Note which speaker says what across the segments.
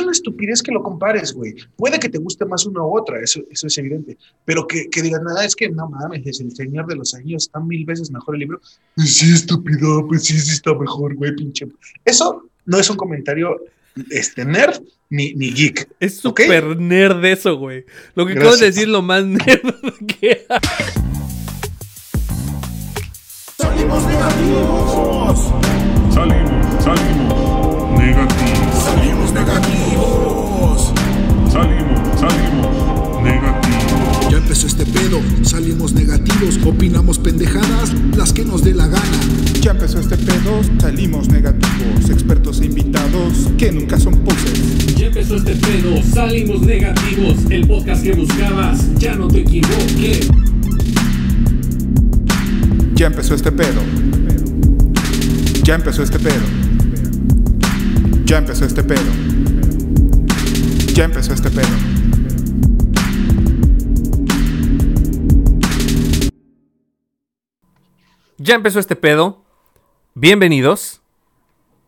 Speaker 1: es una estupidez que lo compares, güey. Puede que te guste más una u otra, eso, eso es evidente. Pero que, que digan, nada, es que no mames, es el Señor de los Años, está mil veces mejor el libro. Pues sí, estúpido, pues sí, sí está mejor, güey, pinche. Eso no es un comentario este, nerd ni, ni geek.
Speaker 2: Es súper nerd eso, güey. Lo que acabo de decir lo más nerd que
Speaker 3: Salimos negativos.
Speaker 4: Salimos, salimos negativos.
Speaker 3: Salimos negativos.
Speaker 4: Salimos, salimos negativos.
Speaker 3: Ya empezó este pedo, salimos negativos, opinamos pendejadas, las que nos dé la gana.
Speaker 5: Ya empezó este pedo, salimos negativos, expertos e invitados que nunca son poses.
Speaker 6: Ya empezó este pedo, salimos negativos, el podcast que buscabas, ya no te equivoques.
Speaker 5: Ya empezó este pedo. Ya empezó este pedo. Ya empezó este pedo. Ya empezó este pedo.
Speaker 2: Ya empezó este pedo. Bienvenidos.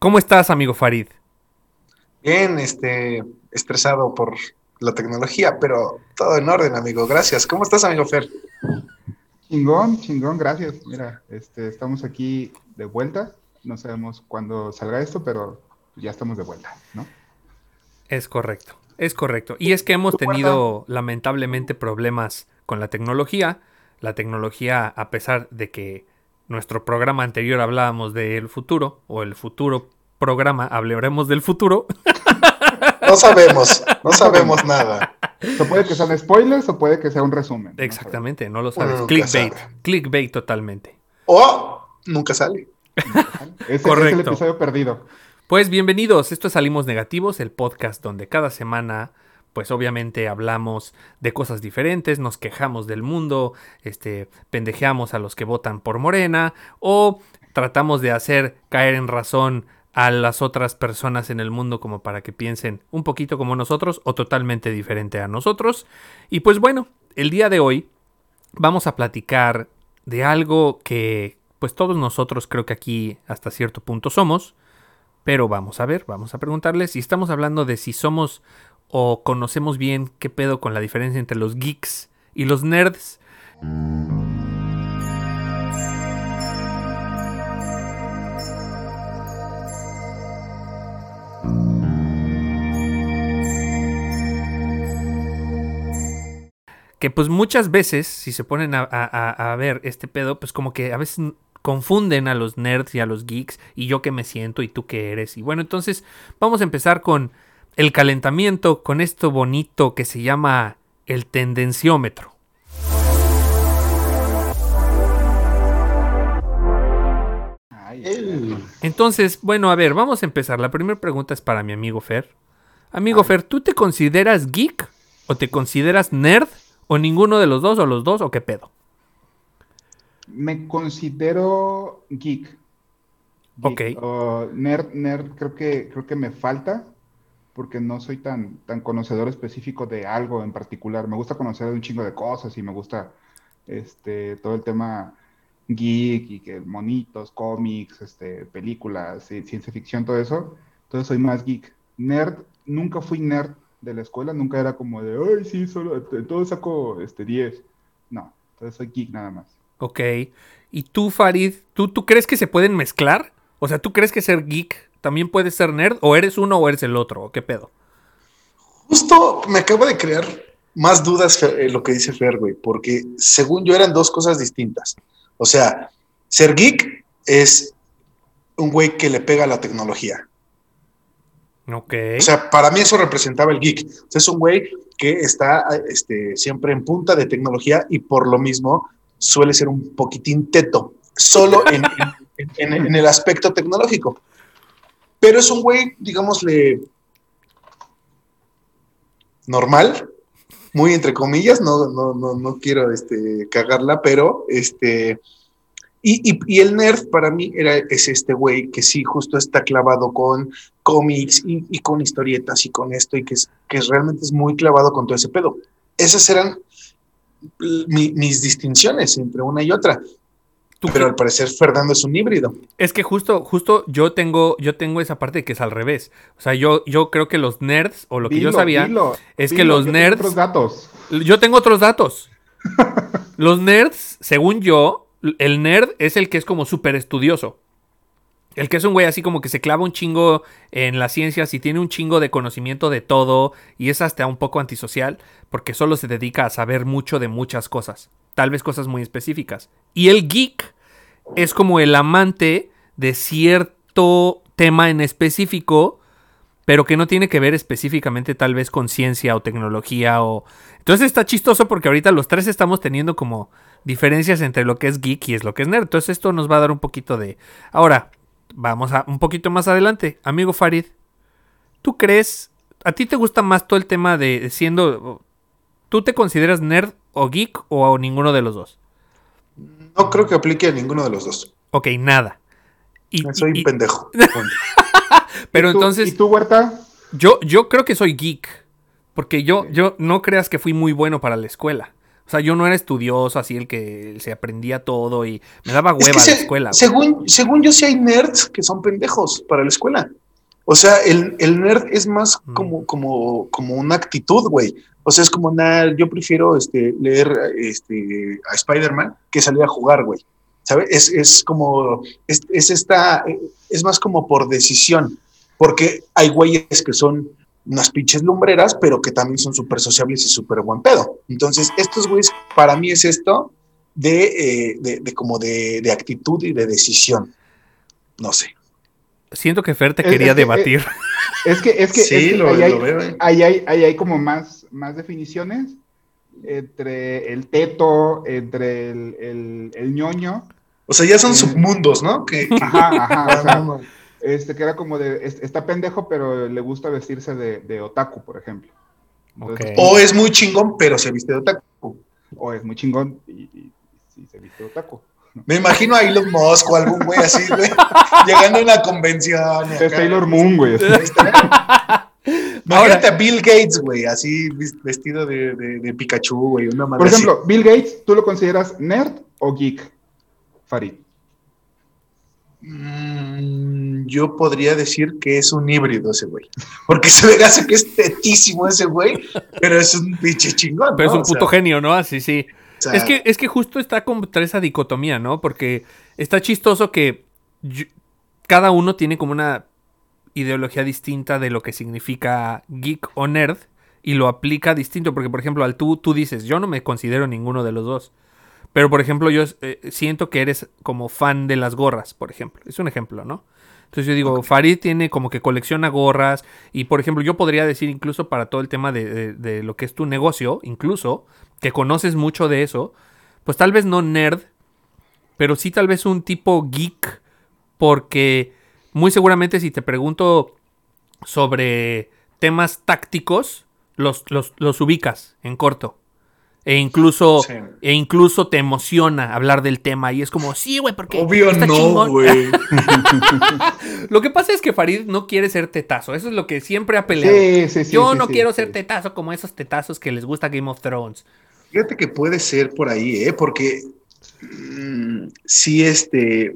Speaker 2: ¿Cómo estás, amigo Farid?
Speaker 1: Bien, este, estresado por la tecnología, pero todo en orden, amigo. Gracias. ¿Cómo estás, amigo Fer?
Speaker 5: Chingón, chingón, gracias. Mira, este, estamos aquí de vuelta. No sabemos cuándo salga esto, pero ya estamos de vuelta, ¿no?
Speaker 2: Es correcto, es correcto. Y es que hemos tenido lamentablemente problemas con la tecnología. La tecnología, a pesar de que nuestro programa anterior hablábamos del futuro, o el futuro programa hablaremos del futuro.
Speaker 1: No sabemos, no sabemos nada.
Speaker 5: O puede que sean spoilers o puede que sea un resumen.
Speaker 2: Exactamente, no lo sabes. Clickbait,
Speaker 1: sabe.
Speaker 2: clickbait totalmente.
Speaker 1: O nunca sale.
Speaker 5: Ese es
Speaker 2: Correcto.
Speaker 5: el episodio perdido.
Speaker 2: Pues bienvenidos, esto es Salimos Negativos, el podcast donde cada semana, pues obviamente hablamos de cosas diferentes, nos quejamos del mundo, este, pendejeamos a los que votan por Morena o tratamos de hacer caer en razón a las otras personas en el mundo como para que piensen un poquito como nosotros o totalmente diferente a nosotros. Y pues bueno, el día de hoy vamos a platicar de algo que pues todos nosotros creo que aquí hasta cierto punto somos, pero vamos a ver, vamos a preguntarles si estamos hablando de si somos o conocemos bien qué pedo con la diferencia entre los geeks y los nerds. Que pues muchas veces, si se ponen a, ver este pedo, pues como que a veces confunden a los nerds y a los geeks y yo que me siento y tú qué eres. Y bueno, entonces vamos a empezar con el calentamiento, con esto bonito que se llama el tendenciómetro. Entonces, bueno, a ver, vamos a empezar. La primera pregunta es para mi amigo Fer. Amigo Fer, ¿tú te consideras geek o te consideras nerd o ninguno de los dos o los dos o qué pedo?
Speaker 5: Me considero geek.
Speaker 2: Ok.
Speaker 5: O nerd, nerd, creo que, creo que me falta porque no soy tan, tan conocedor específico de algo en particular. Me gusta conocer un chingo de cosas y me gusta este, todo el tema geek y que monitos, cómics, este, películas, ci- ciencia ficción, todo eso. Entonces soy más geek. Nerd, nunca fui nerd de la escuela, nunca era como de, ay, sí, solo, todo saco este, 10. No, entonces soy geek nada más.
Speaker 2: Ok. ¿Y tú, Farid, ¿tú, tú crees que se pueden mezclar? O sea, ¿tú crees que ser geek también puede ser nerd? ¿O eres uno o eres el otro? ¿O qué pedo?
Speaker 1: Justo me acabo de crear más dudas eh, lo que dice Fer, güey, porque según yo eran dos cosas distintas. O sea, ser geek es un güey que le pega a la tecnología.
Speaker 2: Ok.
Speaker 1: O sea, para mí eso representaba el geek. O sea, es un güey que está este, siempre en punta de tecnología y por lo mismo suele ser un poquitín teto, solo en, el aspecto tecnológico. Pero es un güey, digámosle, normal, muy entre comillas, no, no, no, no quiero este, cagarla, pero este... Y, el nerd para mí era, es este güey que sí, justo está clavado con cómics y, y con historietas y con esto y que, es, que realmente es muy clavado con todo ese pedo. Esas eran mi- mis distinciones entre una y otra.
Speaker 2: ¿Tú
Speaker 1: Pero
Speaker 2: qué-
Speaker 1: al parecer Fernando es un híbrido.
Speaker 2: Es que justo, justo yo tengo, yo tengo esa parte de que es al revés. O sea, yo, yo creo que los nerds, o lo que yo sabía,
Speaker 5: dilo,
Speaker 2: es que los
Speaker 5: yo tengo
Speaker 2: nerds-
Speaker 5: otros datos.
Speaker 2: Yo tengo otros datos. Los nerds, según yo, el nerd es el que es como súper estudioso. El que es un güey así como que se clava un chingo en las ciencias y tiene un chingo de conocimiento de todo y es hasta un poco antisocial porque solo se dedica a saber mucho de muchas cosas. Tal vez cosas muy específicas. Y el geek es como el amante de cierto tema en específico pero que no tiene que ver específicamente tal vez con ciencia o tecnología o... Entonces está chistoso porque ahorita los tres estamos teniendo como diferencias entre lo que es geek y es lo que es nerd. Entonces esto nos va a dar un poquito de... Ahora, vamos a un poquito más adelante. Amigo Farid, ¿tú crees... ¿A ti te gusta más todo el tema de siendo... ¿Tú te consideras nerd o geek o ninguno de los dos?
Speaker 1: No creo que aplique a ninguno de los dos.
Speaker 2: Ok, nada. Y,
Speaker 1: Soy
Speaker 2: y-
Speaker 1: un pendejo.
Speaker 2: pero
Speaker 5: ¿Y tú-
Speaker 2: entonces...
Speaker 5: ¿Y tú, Huerta?
Speaker 2: Yo, yo creo que soy geek. Porque yo, yo no creas que fui muy bueno para la escuela. O sea, yo no era estudioso, así el que se aprendía todo y me daba
Speaker 1: Es
Speaker 2: hueva
Speaker 1: que
Speaker 2: la escuela. güey.
Speaker 1: según, según yo sí hay nerds que son pendejos para la escuela. O sea, el, el nerd es más
Speaker 2: Mm.
Speaker 1: como, como, como una actitud, güey. O sea, es como nada, yo prefiero este, leer este, a Spider-Man que salir a jugar, güey. ¿Sabes? Es, es como, es, es esta, es más como por decisión, porque hay güeyes que son unas pinches lumbreras, pero que también son súper sociables y súper buen pedo. Entonces, estos güeyes, para mí es esto de, eh, de, de como de, de actitud y de decisión. No sé.
Speaker 2: Siento que Fer te
Speaker 5: Es-
Speaker 2: quería
Speaker 5: es que,
Speaker 2: debatir.
Speaker 5: Es que, es que,
Speaker 1: Sí,
Speaker 5: es que
Speaker 1: lo-
Speaker 5: ahí, hay,
Speaker 1: veo, eh.
Speaker 5: ahí hay- ahí hay como más, más definiciones entre el teto, entre el, el, el ñoño.
Speaker 1: O sea, ya son
Speaker 5: Sí.
Speaker 1: submundos, ¿no? Que,
Speaker 5: Ajá, ajá. o sea. Este, que era como de, es- está pendejo, pero le gusta vestirse de, de otaku, por ejemplo. Entonces.
Speaker 1: O es muy chingón, pero se viste de otaku.
Speaker 5: o es muy chingón y, y- y se viste de otaku.
Speaker 1: Me imagino a Elon Musk o algún güey así, güey, llegando a una convención.
Speaker 5: Es. Sailor Moon, güey.
Speaker 1: Imagínate a Bill Gates, güey, así vestido de, de- de Pikachu, güey, una madre
Speaker 5: Por
Speaker 1: así.
Speaker 5: ejemplo, Bill Gates, ¿tú lo consideras nerd o geek? Farid.
Speaker 1: Mm, yo podría decir que es un híbrido ese güey. Porque se ve hace que es tetísimo ese güey, pero es un pinche chingón.
Speaker 2: Pero es un
Speaker 1: O sea,
Speaker 2: puto genio, ¿no? Así sí.
Speaker 1: o sea,
Speaker 2: Es que, es que justo está contra esa dicotomía, ¿no? Porque está chistoso que yo- cada uno tiene como una ideología distinta de lo que significa geek o nerd y lo aplica distinto. Porque, por ejemplo, al tú, tú dices, yo no me considero ninguno de los dos. Pero, por ejemplo, yo eh, siento que eres como fan de las gorras, por ejemplo. Es un ejemplo, ¿no? Entonces yo digo, Farid tiene como que colecciona gorras y, por ejemplo, yo podría decir incluso para todo el tema de, de- de lo que es tu negocio, incluso, que conoces mucho de eso, pues tal vez no nerd, pero sí tal vez un tipo geek, porque muy seguramente si te pregunto sobre temas tácticos, los, los, los ubicas en corto. E incluso,
Speaker 1: Sí.
Speaker 2: e incluso te emociona hablar del tema y es como, sí, güey, porque
Speaker 1: Obvio
Speaker 2: está
Speaker 1: no,
Speaker 2: chingón".
Speaker 1: güey.
Speaker 2: Lo que pasa es que Farid no quiere ser tetazo. Eso es lo que siempre ha peleado.
Speaker 5: Sí, sí, sí.
Speaker 2: Yo no quiero ser tetazo como esos tetazos que les gusta Game of Thrones.
Speaker 1: Fíjate que puede ser por ahí, ¿eh? Porque mm, sí, este,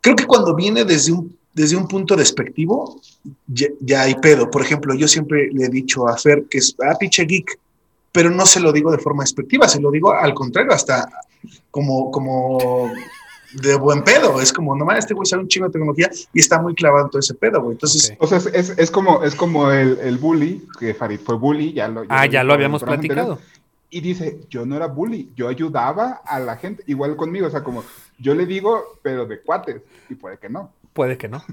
Speaker 1: creo que cuando viene desde un, desde un punto despectivo, ya, ya hay pedo. Por ejemplo, yo siempre le he dicho a Fer que es, ah, pinche geek, pero no se lo digo de forma despectiva, se lo digo al contrario, hasta como, como de buen pedo. Es como, nomás este güey sabe un chingo de tecnología y está muy clavado en todo ese pedo, güey. Entonces.
Speaker 5: O sea, es, es, es como, es como el, el bully, que Farid fue bully, ya lo,
Speaker 2: Ah, ya lo habíamos platicado.
Speaker 5: anterior, Y dice, yo no era bully, yo ayudaba a la gente, igual conmigo, o sea, como yo le digo, pero de cuates, y puede que no.
Speaker 2: Puede que no.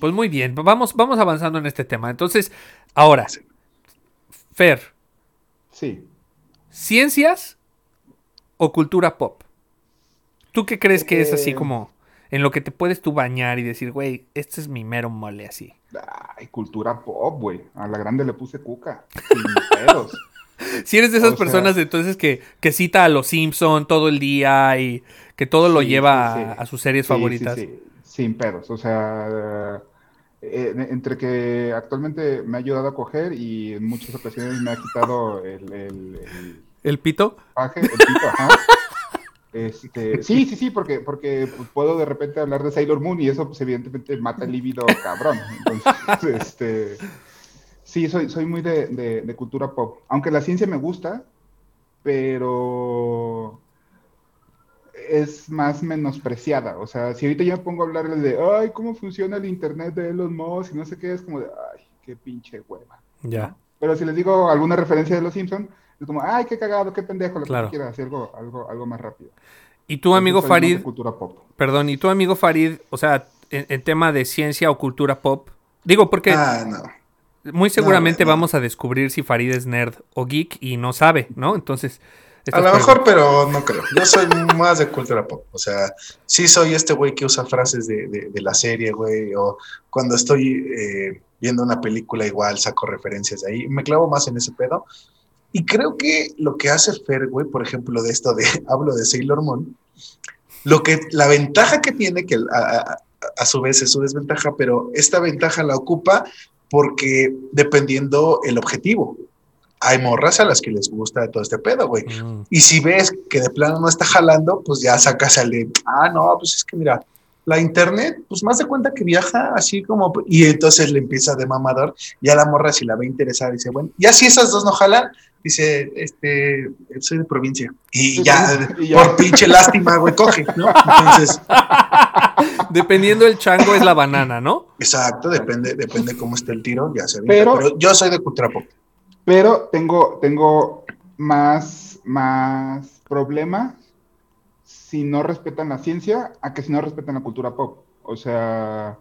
Speaker 2: Pues muy bien, vamos, vamos avanzando en este tema. Entonces, ahora, Fer,
Speaker 5: Sí.
Speaker 2: ¿ciencias o cultura pop? ¿Tú qué crees que es así
Speaker 5: Eh.
Speaker 2: como en lo que te puedes tú bañar y decir, güey, este es mi mero mole así?
Speaker 5: Ay, cultura pop, güey. A la grande le puse cuca. Sin pedos.
Speaker 2: Si eres de esas
Speaker 5: O sea-
Speaker 2: personas entonces que, que cita a los Simpson todo el día y que todo lo lleva
Speaker 5: sí,
Speaker 2: a-
Speaker 5: sí.
Speaker 2: a, sus series favoritas.
Speaker 5: sí, Sin pedos. O sea, eh, entre que actualmente me ha ayudado a coger y en muchas ocasiones me ha quitado el, el, el
Speaker 2: ¿El pito?
Speaker 5: paje, el pito, ajá. Este, sí, sí, sí, porque, porque puedo de repente hablar de Sailor Moon y eso pues evidentemente mata el libido cabrón. Entonces, este, sí, soy, soy muy de, de- de cultura pop. Aunque la ciencia me gusta, pero es más menospreciada. O sea, si ahorita yo me pongo a hablarles de, ay, cómo funciona el internet de Elon Musk y no sé qué, es como de, ay, qué pinche hueva.
Speaker 2: Ya.
Speaker 5: Pero si les digo alguna referencia de los Simpsons, es como, ay, qué cagado, qué pendejo, lo
Speaker 2: Claro.
Speaker 5: que quieras, así algo, algo, algo más rápido.
Speaker 2: Y tú, amigo
Speaker 5: Entonces,
Speaker 2: Farid,
Speaker 5: cultura pop.
Speaker 2: perdón, y tú, amigo Farid, o sea, en, en tema de ciencia o cultura pop, digo porque
Speaker 1: Ah, no.
Speaker 2: muy seguramente
Speaker 1: no.
Speaker 2: vamos a descubrir si Farid es nerd o geek y no sabe, ¿no? Entonces,
Speaker 1: A lo mejor, pero no creo. Yo soy más de cultura pop. O sea, sí soy este güey que usa frases de, de- de la serie, güey. O cuando estoy eh, viendo una película igual saco referencias de ahí. Me clavo más en ese pedo. Y creo que lo que hace Fer, güey, por ejemplo, de esto de, hablo de Sailor Moon, lo que, la ventaja que tiene, que a, a- a su vez es su desventaja, pero esta ventaja la ocupa porque dependiendo el objetivo. Hay morras a las que les gusta todo este pedo, güey.
Speaker 2: Mm,
Speaker 1: Y si ves que de plano no está jalando, pues ya sacas al de, ah, no, pues es que mira, la internet, pues más de cuenta que viaja así como, y entonces le empieza de mamador, ya la morra si la ve interesada, dice, bueno, ya si esas dos no jalan, dice, este, soy de provincia. Y ya,
Speaker 5: y ya.
Speaker 1: por pinche lástima, güey, coge, ¿no? Entonces,
Speaker 2: Dependiendo el chango es la banana, ¿no?
Speaker 1: exacto, depende, depende cómo esté el tiro, ya se ve.
Speaker 5: Pero-
Speaker 1: Pero, yo soy de cultura pop.
Speaker 5: Pero tengo, tengo más, más problema si no respetan la ciencia a que si no respetan la cultura pop. O sea,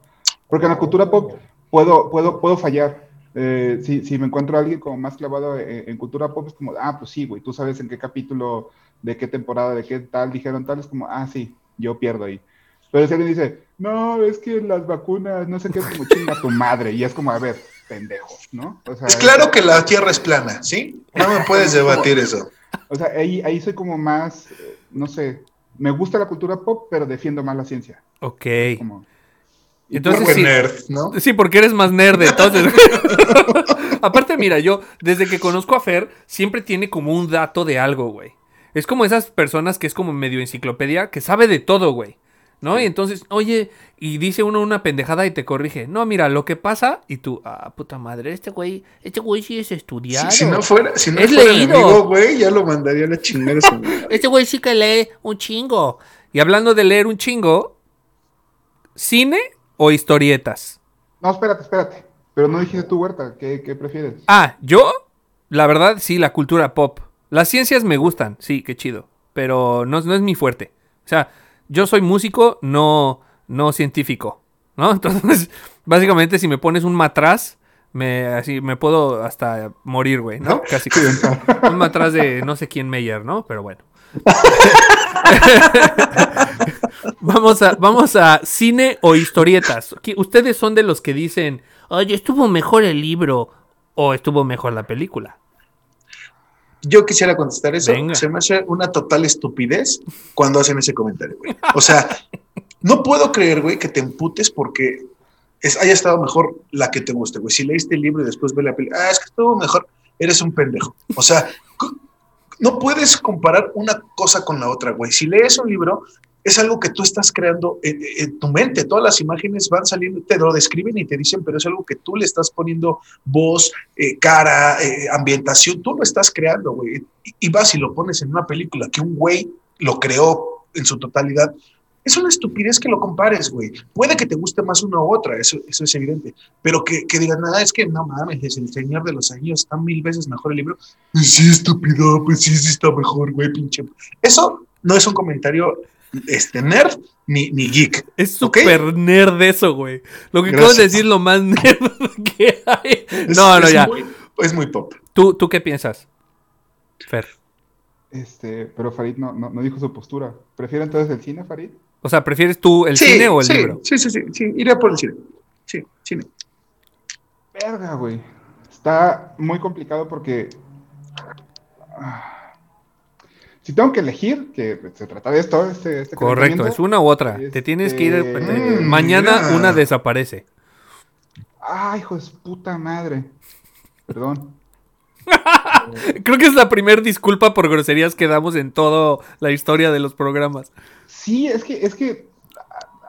Speaker 5: porque en la cultura pop puedo, puedo, puedo fallar. Eh, si, si me encuentro a alguien como más clavado en, en cultura pop, es como, ah, pues sí, güey, tú sabes en qué capítulo, de qué temporada, de qué tal dijeron tal, es como, ah, sí, yo pierdo ahí. Pero si alguien dice, no, es que las vacunas, no sé qué, es como chinga tu madre, y es como, a ver, pendejo, ¿no? O sea,
Speaker 1: Es claro que la Tierra es plana, ¿sí? No me puedes debatir eso.
Speaker 5: O sea, ahí, ahí soy como más, eh, no sé, me gusta la cultura pop, pero defiendo más la ciencia.
Speaker 2: Ok.
Speaker 5: Como,
Speaker 2: Entonces
Speaker 1: Porque
Speaker 2: sí.
Speaker 1: nerd, ¿no?
Speaker 2: Sí, porque eres más nerd, entonces. Aparte, mira, yo desde que conozco a Fer, siempre tiene como un dato de algo, güey. Es como esas personas que es como medio enciclopedia, que sabe de todo, güey. ¿No? Y entonces, oye, y dice uno una pendejada y te corrige. No, mira, lo que pasa, y tú, ah, puta madre, este güey, este güey sí es estudiado.
Speaker 1: Si, si no fuera, si no
Speaker 2: Es
Speaker 1: fuera
Speaker 2: leído.
Speaker 1: enemigo, güey, ya lo mandaría a la chingada.
Speaker 2: Este güey sí que lee un chingo. Y hablando de leer un chingo, ¿cine o historietas?
Speaker 5: no, espérate, espérate. Pero no dijiste tú, Huerta, ¿qué, qué prefieres?
Speaker 2: Ah, yo, la verdad, sí, la cultura pop. Las ciencias me gustan, sí, qué chido. Pero no, no es mi fuerte. O sea, yo soy músico, no, no científico. ¿No? Entonces, básicamente, si me pones un matraz, me, así, me puedo hasta morir, güey, ¿no? Casi. un matraz de no sé quién Meyer, ¿no? Pero bueno. vamos, a, vamos a cine o historietas. ¿Qué- Ustedes son de los que dicen, oye, estuvo mejor el libro o estuvo mejor la película.
Speaker 1: Yo quisiera contestar eso.
Speaker 2: Venga.
Speaker 1: Se me hace una total estupidez cuando hacen ese comentario, güey. O sea, no puedo creer, güey, que te emputes porque es, haya estado mejor la que te guste, güey. Si leíste el libro y después ve la película, ah, es que estuvo mejor, eres un pendejo. O sea, no puedes comparar una cosa con la otra, güey. Si lees un libro, es algo que tú estás creando en, tu mente. Todas las imágenes van saliendo, te lo describen y te dicen, pero es algo que tú le estás poniendo voz, eh, cara, eh, ambientación, tú lo estás creando, güey. Y, vas y lo pones en una película que un güey lo creó en su totalidad. Es una estupidez que lo compares, güey. Puede que te guste más una u otra, eso, eso es evidente. Pero que, que digan, nada, es que no mames, es el Señor de los Anillos, está mil veces mejor el libro. Pues sí, estúpido, pues sí, sí está mejor, güey, pinche. Eso no es un comentario este, nerd ni, ni geek.
Speaker 2: Es súper nerd eso, güey. Lo que acabo de decir lo más nerd que hay.
Speaker 1: Es-
Speaker 2: no, no,
Speaker 1: es
Speaker 2: ya.
Speaker 1: muy- es muy pop.
Speaker 2: ¿Tú, ¿Tú qué piensas? Fer.
Speaker 5: Este, pero Farid no, no, no dijo su postura. ¿Prefiere entonces el cine, Farid?
Speaker 2: O sea, ¿prefieres tú el
Speaker 1: Sí,
Speaker 2: cine o el
Speaker 1: sí,
Speaker 2: libro?
Speaker 1: Sí, sí, sí, sí, iré por el cine. Sí, cine.
Speaker 5: Verga, güey. Está muy complicado porque. ah, Si tengo que elegir, que se trata de esto, este, este
Speaker 2: Correcto, es una u otra. Te tienes que ir.
Speaker 5: Este-
Speaker 2: eh,
Speaker 1: Mm,
Speaker 2: mañana
Speaker 1: mira.
Speaker 2: una desaparece.
Speaker 5: Ay, hijo de puta madre. Perdón.
Speaker 2: Creo que es la primera disculpa por groserías que damos en toda la historia de los programas.
Speaker 5: Sí, es que, es que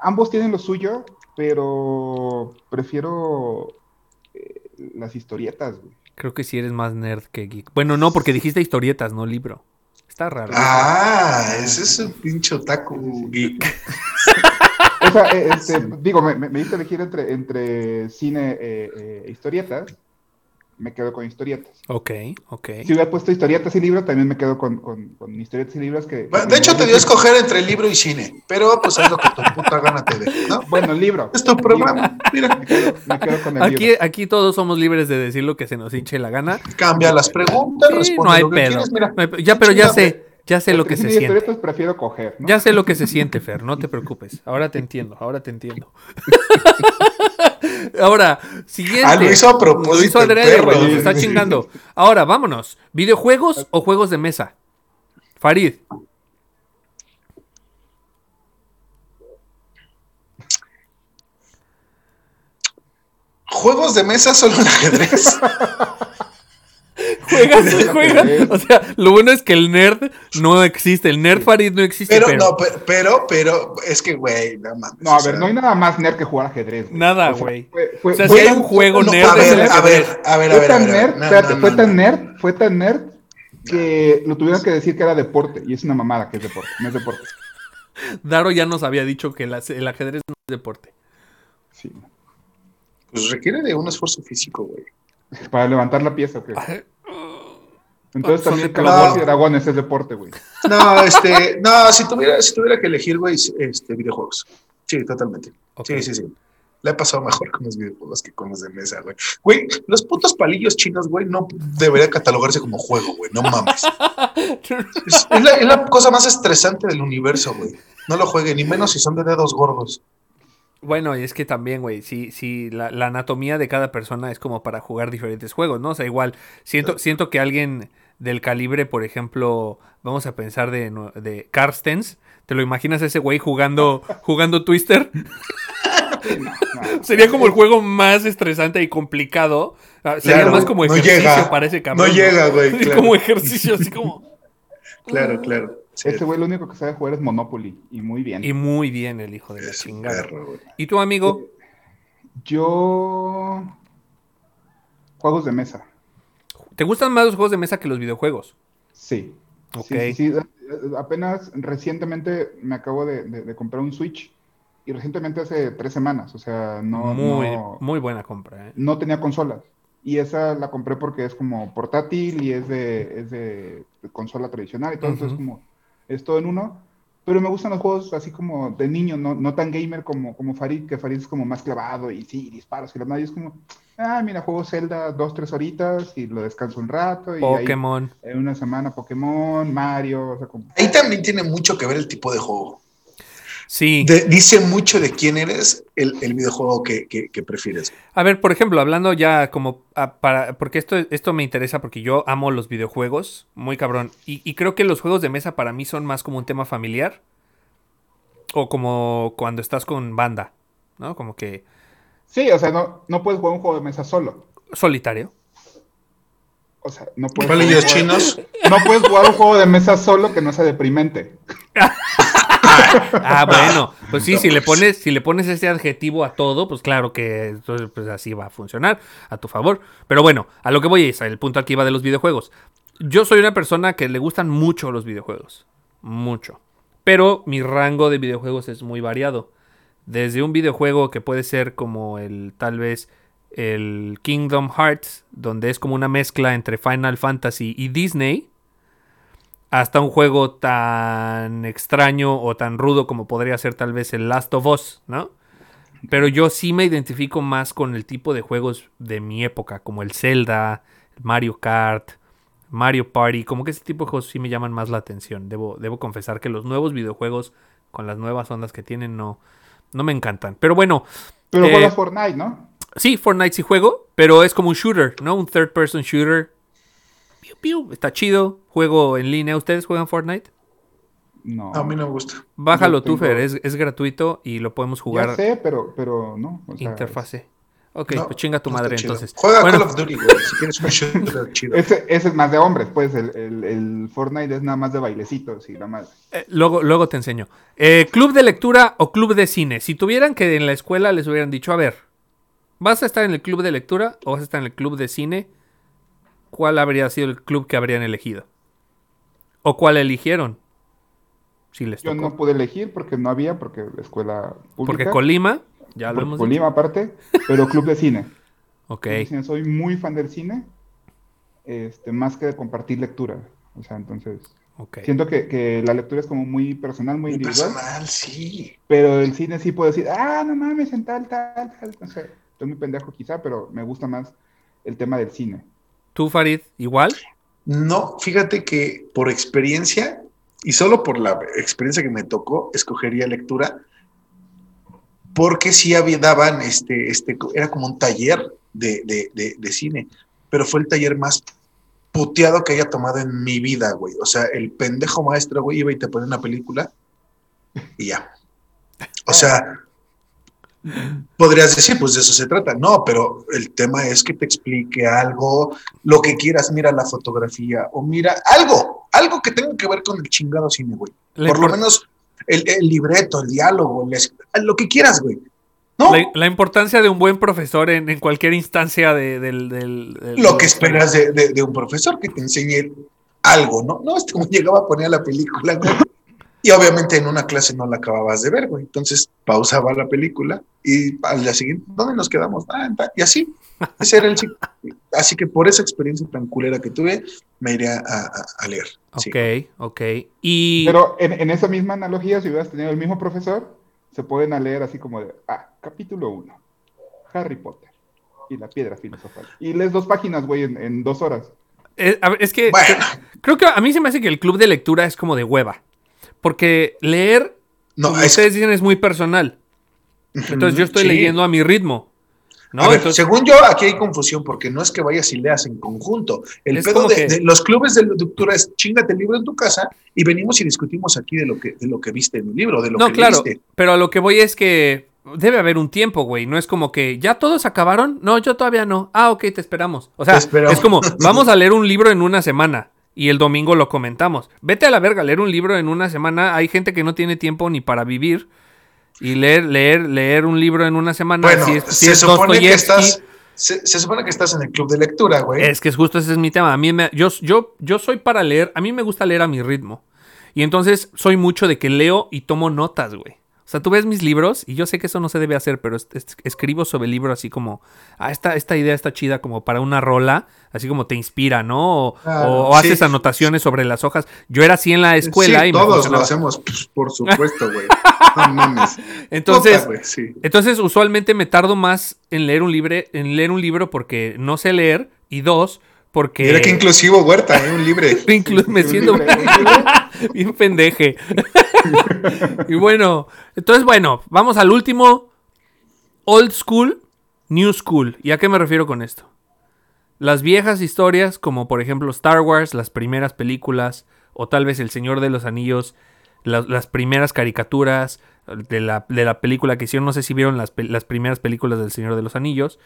Speaker 5: ambos tienen lo suyo, pero prefiero eh, las historietas, güey.
Speaker 2: Creo que sí eres más nerd que geek. Bueno, no, porque dijiste historietas, no libro. Está raro.
Speaker 1: Ah, ese es un pinche otaku geek.
Speaker 5: O sea, eh, este, digo, me, me, me diste elegir entre, entre cine eh, eh, e historietas. Me quedo con historietas.
Speaker 2: Ok, ok.
Speaker 5: Si hubiera puesto historietas y libros, también me quedo con, con, con historietas y libros que...
Speaker 1: Bueno, de hecho, te dio a escoger entre libro y cine, pero pues es lo que tu puta gana te dé, ¿no?
Speaker 5: Bueno, libro.
Speaker 1: Es tu programa, mira.
Speaker 5: Me quedo, me quedo con el
Speaker 2: Aquí,
Speaker 5: libro.
Speaker 2: aquí todos somos libres de decir lo que se nos hinche la gana.
Speaker 1: Cambia las preguntas,
Speaker 2: Sí,
Speaker 1: responde
Speaker 2: no hay
Speaker 1: lo que
Speaker 2: pedo.
Speaker 1: quieres, mira.
Speaker 2: No hay pe- ya, pero ya sé, ya sé lo que se siente.
Speaker 5: historietas prefiero coger, ¿no?
Speaker 2: Ya sé lo que se siente, Fer, no te preocupes. Ahora te entiendo, ahora te entiendo. ahora, siguiente.
Speaker 1: Ah, lo hizo a propósito,
Speaker 2: Lo hizo adrede,
Speaker 1: perro.
Speaker 2: güey, nos está chingando. Ahora, vámonos. ¿Videojuegos o juegos de mesa? Farid.
Speaker 1: Juegos de mesa solo el ajedrez.
Speaker 2: Juegas,
Speaker 5: de
Speaker 2: juegas. O sea, lo bueno es que el nerd no existe. El nerd Farid no existe,
Speaker 1: Pero,
Speaker 2: pero,
Speaker 1: no, pe- pero, pero, es que, güey, no mames.
Speaker 5: No, a ver,
Speaker 1: sea,
Speaker 5: no hay nada más nerd que jugar ajedrez. güey.
Speaker 2: Nada,
Speaker 5: O sea,
Speaker 2: güey.
Speaker 5: fue- fue-
Speaker 2: O sea,
Speaker 5: fue
Speaker 2: si hay un juego
Speaker 1: no,
Speaker 2: nerd
Speaker 1: a ver, a ver, a ver, a
Speaker 5: Fue
Speaker 1: ver, a
Speaker 5: tan
Speaker 1: ver,
Speaker 5: nerd,
Speaker 1: no,
Speaker 5: espérate,
Speaker 1: no,
Speaker 5: fue
Speaker 1: no,
Speaker 5: tan
Speaker 1: no.
Speaker 5: nerd, fue tan nerd que lo tuvieron que decir que era deporte. Y es una mamada que es deporte, no es deporte.
Speaker 2: Daro ya nos había dicho que el, ajedrez no es deporte.
Speaker 5: Sí.
Speaker 1: Pues requiere de un esfuerzo físico, güey.
Speaker 5: Para levantar la pieza, ¿ok? Entonces también
Speaker 1: plomo.
Speaker 5: y Dragones es deporte, güey.
Speaker 1: No, este, no, si tuviera, si tuviera que elegir, güey, este, videojuegos. Sí, totalmente. Sí, sí, sí. Le he pasado mejor con los videojuegos que con los de mesa, güey. Güey, los putos palillos chinos, güey, no debería catalogarse como juego, güey. No mames. Es, es la, es la cosa más estresante del universo, güey. No lo jueguen, ni menos si son de dedos gordos.
Speaker 2: Bueno, y es que también, güey, sí, sí, la, la anatomía de cada persona es como para jugar diferentes juegos, ¿no? O sea, igual, siento, siento que alguien del calibre, por ejemplo, vamos a pensar de, de Carstens, ¿te lo imaginas ese güey jugando, jugando Twister?
Speaker 5: No, no.
Speaker 2: Sería como el juego más estresante y complicado. Ah, Sería
Speaker 1: Claro,
Speaker 2: más como
Speaker 1: no
Speaker 2: ejercicio
Speaker 1: llega.
Speaker 2: para ese cabrón.
Speaker 1: No llega, güey, claro.
Speaker 2: como ejercicio, así como...
Speaker 1: Claro, claro. Sí,
Speaker 5: Ese güey lo único que sabe jugar es Monopoly. Y muy bien.
Speaker 2: Y muy bien el hijo de la
Speaker 1: es un
Speaker 2: chingada.
Speaker 1: perro.
Speaker 2: ¿Y tu amigo?
Speaker 5: Yo. Juegos de mesa.
Speaker 2: ¿Te gustan más los juegos de mesa que los videojuegos?
Speaker 5: Sí.
Speaker 2: Ok.
Speaker 5: Sí, sí, sí. Apenas recientemente me acabo de, de- de comprar un Switch. Y recientemente hace tres semanas. O sea, no,
Speaker 2: muy,
Speaker 5: no,
Speaker 2: muy buena compra, ¿eh?
Speaker 5: no tenía consolas. Y esa la compré porque es como portátil y es de, es de consola tradicional y todo. Entonces,
Speaker 2: Ujú.
Speaker 5: como es todo en uno. Pero me gustan los juegos así como de niño, no, no tan gamer como, como Farid, que Farid es como más clavado y sí, disparos y la madre. Y es como, ah, mira, juego Zelda dos, tres horitas y lo descanso un rato. Y ahí,
Speaker 2: Pokémon.
Speaker 5: en una semana Pokémon, Mario, o sea, como...
Speaker 1: Ahí también tiene mucho que ver el tipo de juego.
Speaker 2: Sí.
Speaker 1: De- dice mucho de quién eres el, el videojuego que, que- que prefieres.
Speaker 2: A ver, por ejemplo, hablando ya como ah, para. Porque esto, esto me interesa porque yo amo los videojuegos. Muy cabrón. Y, y creo que los juegos de mesa para mí son más como un tema familiar. O como cuando estás con banda. ¿No? Como que.
Speaker 5: Sí, o sea, no, no puedes jugar un juego de mesa solo.
Speaker 2: Solitario.
Speaker 5: O sea, no puedes, jugar-
Speaker 1: chinos.
Speaker 5: no puedes jugar un juego de mesa solo que no sea deprimente.
Speaker 2: Ah, bueno. Pues sí, si le pones, si le pones ese adjetivo a todo, pues claro que entonces, pues así va a funcionar a tu favor. Pero bueno, a lo que voy es el punto aquí va de los videojuegos. Yo soy una persona que le gustan mucho los videojuegos. Mucho. Pero mi rango de videojuegos es muy variado. Desde un videojuego que puede ser como el tal vez el Kingdom Hearts, donde es como una mezcla entre Final Fantasy y Disney, hasta un juego tan extraño o tan rudo como podría ser tal vez el Last of Us, ¿no? Pero yo sí me identifico más con el tipo de juegos de mi época, como el Zelda, el Mario Kart, Mario Party, como que ese tipo de juegos sí me llaman más la atención. Debo, debo confesar que los nuevos videojuegos con las nuevas ondas que tienen no, no me encantan. Pero bueno,
Speaker 5: Pero
Speaker 2: Eh,
Speaker 5: juegas Fortnite, ¿no?
Speaker 2: sí, Fortnite sí juego, pero es como un shooter, ¿no? Un third person shooter. Piu, piu, está chido. Juego en línea. ¿Ustedes juegan Fortnite?
Speaker 5: No.
Speaker 1: A mí no me gusta.
Speaker 2: Bájalo tú,
Speaker 5: tengo-
Speaker 2: Fer, es, es gratuito y lo podemos
Speaker 5: Ya
Speaker 2: jugar
Speaker 5: sé, pero, pero no. o sea,
Speaker 2: interfase. Ok,
Speaker 1: No,
Speaker 2: pues chinga tu
Speaker 1: no
Speaker 2: madre entonces.
Speaker 1: Juega
Speaker 2: Bueno,
Speaker 1: Call of Duty, güey, si quieres un shooter chido.
Speaker 5: Ese, ese es más de hombres, pues el, el, el Fortnite es nada más de bailecitos y nada más.
Speaker 2: eh, luego, luego te enseño. Eh, ¿Club de lectura o club de cine? Si tuvieran que en la escuela les hubieran dicho, a ver, ¿vas a estar en el club de lectura o vas a estar en el club de cine? ¿Cuál habría sido el club que habrían elegido? ¿O cuál eligieron? Si les
Speaker 5: Yo
Speaker 2: tocó.
Speaker 5: no pude elegir porque no había, porque la escuela pública.
Speaker 2: Porque Colima, ya lo hemos
Speaker 5: Colima aparte, pero club de cine.
Speaker 2: Ok,
Speaker 5: Club de cine, Soy muy fan del cine, este, más que de compartir lectura. O sea, entonces,
Speaker 2: ok.
Speaker 5: siento que, que la lectura es como muy personal, muy
Speaker 1: Muy
Speaker 5: individual,
Speaker 1: personal, sí.
Speaker 5: pero el cine sí puedo decir, ah, no mames, en tal, tal, tal, no sé. Estoy muy pendejo quizá, pero me gusta más el tema del cine.
Speaker 2: ¿Tú, Farid, igual?
Speaker 1: No, fíjate que por experiencia, y solo por la experiencia que me tocó, escogería lectura, porque sí había, daban, este, este, era como un taller de, de, de, cine, pero fue el taller más puteado que haya tomado en mi vida, güey. O sea, el pendejo maestro, güey, iba y te ponía una película y ya. O sea, podrías decir, pues de eso se trata. No, pero el tema es que te explique algo, lo que quieras, mira la fotografía o mira algo, algo que tenga que ver con el chingado cine, güey. Por lo menos el, el libreto, el diálogo, el es- lo que quieras, güey. No,
Speaker 2: La, la importancia de un buen profesor en, en cualquier instancia de- del, del- del-
Speaker 1: lo que esperas de, de- de un profesor que te enseñe algo, ¿no? No, este güey llegaba a poner la película, güey. Y obviamente en una clase no la acababas de ver, güey. Entonces pausaba la película y al día siguiente, ¿dónde nos quedamos? Ah, y así. Ese era el ciclo. Así que por esa experiencia tan culera que tuve, me iré a, a- a leer. sí.
Speaker 2: Ok, ok. Y
Speaker 5: Pero en, en esa misma analogía, si hubieras tenido el mismo profesor, se pueden a leer así como de, ah, capítulo 1, Harry Potter y la piedra filosofal. Y lees dos páginas, güey, en, en dos horas.
Speaker 2: eh, a ver, es que
Speaker 1: Bueno,
Speaker 2: creo que a mí se me hace que el club de lectura es como de hueva. Porque leer,
Speaker 1: no,
Speaker 2: como
Speaker 1: es
Speaker 2: ustedes dicen, es muy personal. Entonces yo estoy
Speaker 1: Sí.
Speaker 2: leyendo a mi ritmo. ¿no?
Speaker 1: a ver,
Speaker 2: Entonces-
Speaker 1: según yo, aquí hay confusión porque no es que vayas y leas en conjunto. El pedo de,
Speaker 2: que-
Speaker 1: de los clubes de lectura es chingate el libro en tu casa y venimos y discutimos aquí de lo que, de lo que viste en el libro, de lo
Speaker 2: no,
Speaker 1: que
Speaker 2: claro.
Speaker 1: leíste.
Speaker 2: Pero a lo que voy es que debe haber un tiempo, güey. No es como que ya todos acabaron. No, yo todavía no. Ah, ok, te esperamos. O sea,
Speaker 1: esperamos.
Speaker 2: es como vamos a leer un libro en una semana. Y el domingo lo comentamos. Vete a la verga, leer un libro en una semana. Hay gente que no tiene tiempo ni para vivir. Y leer, leer, leer un libro en una semana.
Speaker 1: Bueno,
Speaker 2: si es, si
Speaker 1: se
Speaker 2: es
Speaker 1: supone que estás, se, se supone que estás en el club de lectura, güey.
Speaker 2: Es que es justo ese es mi tema. A mí me, yo, yo, yo soy para leer. A mí me gusta leer a mi ritmo. Y entonces soy mucho de que leo y tomo notas, güey. O sea, tú ves mis libros y yo sé que eso no se debe hacer, pero es- es- escribo sobre el libro así como, ah, esta, esta idea está chida como para una rola, así como te inspira, ¿no? O,
Speaker 1: Claro,
Speaker 2: o- o haces anotaciones sobre las hojas. Yo era así en la escuela
Speaker 1: Sí,
Speaker 2: y me
Speaker 1: todos lo hacemos, pues, por supuesto, güey. No mames.
Speaker 2: Entonces,
Speaker 1: sí.
Speaker 2: Entonces, usualmente me tardo más en leer un libre, en leer un libro porque no sé leer y dos porque
Speaker 1: Mira qué inclusivo, Huerta, ¿eh? un libre.
Speaker 2: Inclu- me
Speaker 5: Un
Speaker 2: siento
Speaker 5: libre, un libre.
Speaker 2: bien pendeje. y bueno, entonces bueno, vamos al último old school, new school. ¿Y a qué me refiero con esto? Las viejas historias, como por ejemplo Star Wars, las primeras películas, o tal vez El Señor de los Anillos, la- las primeras caricaturas de la, de la película que hicieron, no sé si vieron las, las primeras películas del Señor de los Anillos,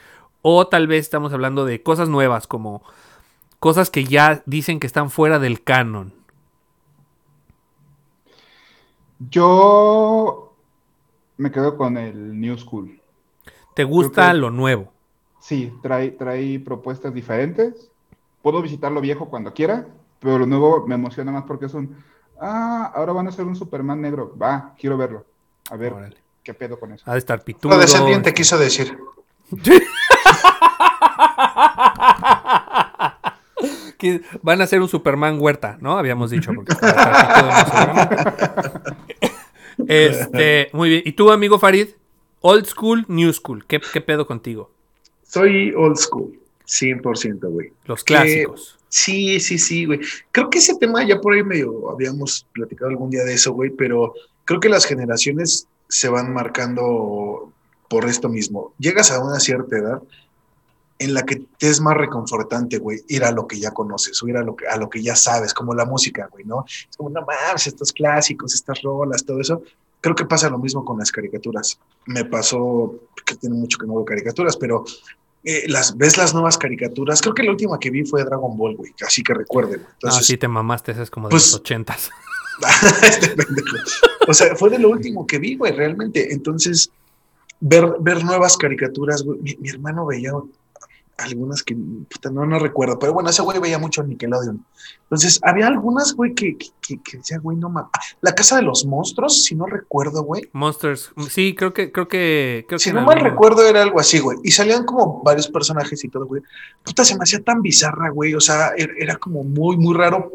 Speaker 2: o tal vez estamos hablando de cosas nuevas, como cosas que ya dicen que están fuera del canon.
Speaker 5: Yo me quedo con el New School.
Speaker 2: ¿Te gusta
Speaker 5: que-
Speaker 2: lo nuevo?
Speaker 5: Sí, trae, trae propuestas diferentes. Puedo visitar lo viejo cuando quiera, pero lo nuevo me emociona más porque es un, ah, ahora van a hacer un Superman negro. Va, quiero verlo. A ver,
Speaker 2: Órale.
Speaker 5: ¿qué pedo con eso?
Speaker 2: Ha de estar pitudo.
Speaker 1: Lo descendiente quiso decir.
Speaker 2: Que van a hacer un Superman huerta, ¿no? Habíamos dicho. Porque este, muy bien. ¿Y tú, amigo Farid? Old school, new school. ¿Qué, qué pedo contigo?
Speaker 1: Soy old school, 100%, güey.
Speaker 2: Los
Speaker 1: Que-
Speaker 2: clásicos.
Speaker 1: Sí, sí, sí, güey. Creo que ese tema ya por ahí medio habíamos platicado algún día de eso, güey, pero creo que las generaciones se van marcando por esto mismo. Llegas a una cierta edad en la que te es más reconfortante, güey, ir a lo que ya conoces o ir a lo que, a lo que ya sabes, como la música, güey, ¿no? Es como, no mames, estos clásicos, estas rolas, todo eso. creo que pasa lo mismo con las caricaturas. Me pasó, que tiene mucho que no veo caricaturas, pero eh, las, ves las nuevas caricaturas. Creo que la última que vi fue Dragon Ball, güey, así que recuerden.
Speaker 2: Ah,
Speaker 1: Entonces,
Speaker 2: sí, te mamaste, ese es como de
Speaker 1: pues-
Speaker 2: los ochentas.
Speaker 1: este pendejo. O sea, fue de lo último que vi, güey, realmente. Entonces, ver, ver nuevas caricaturas, güey. Mi, mi hermano veía algunas que, puta, no, no recuerdo, pero bueno, ese güey veía mucho Nickelodeon. Entonces, había algunas, güey, que, que, que, que decía, güey, no mames. La Casa de los Monstruos, si no recuerdo, güey.
Speaker 2: Monsters, sí, creo que, creo que, creo
Speaker 1: Si no mal recuerdo, era algo así, güey. Y salían como varios personajes y todo, güey. Puta, se me hacía tan bizarra, güey. O sea, er- era como muy, muy raro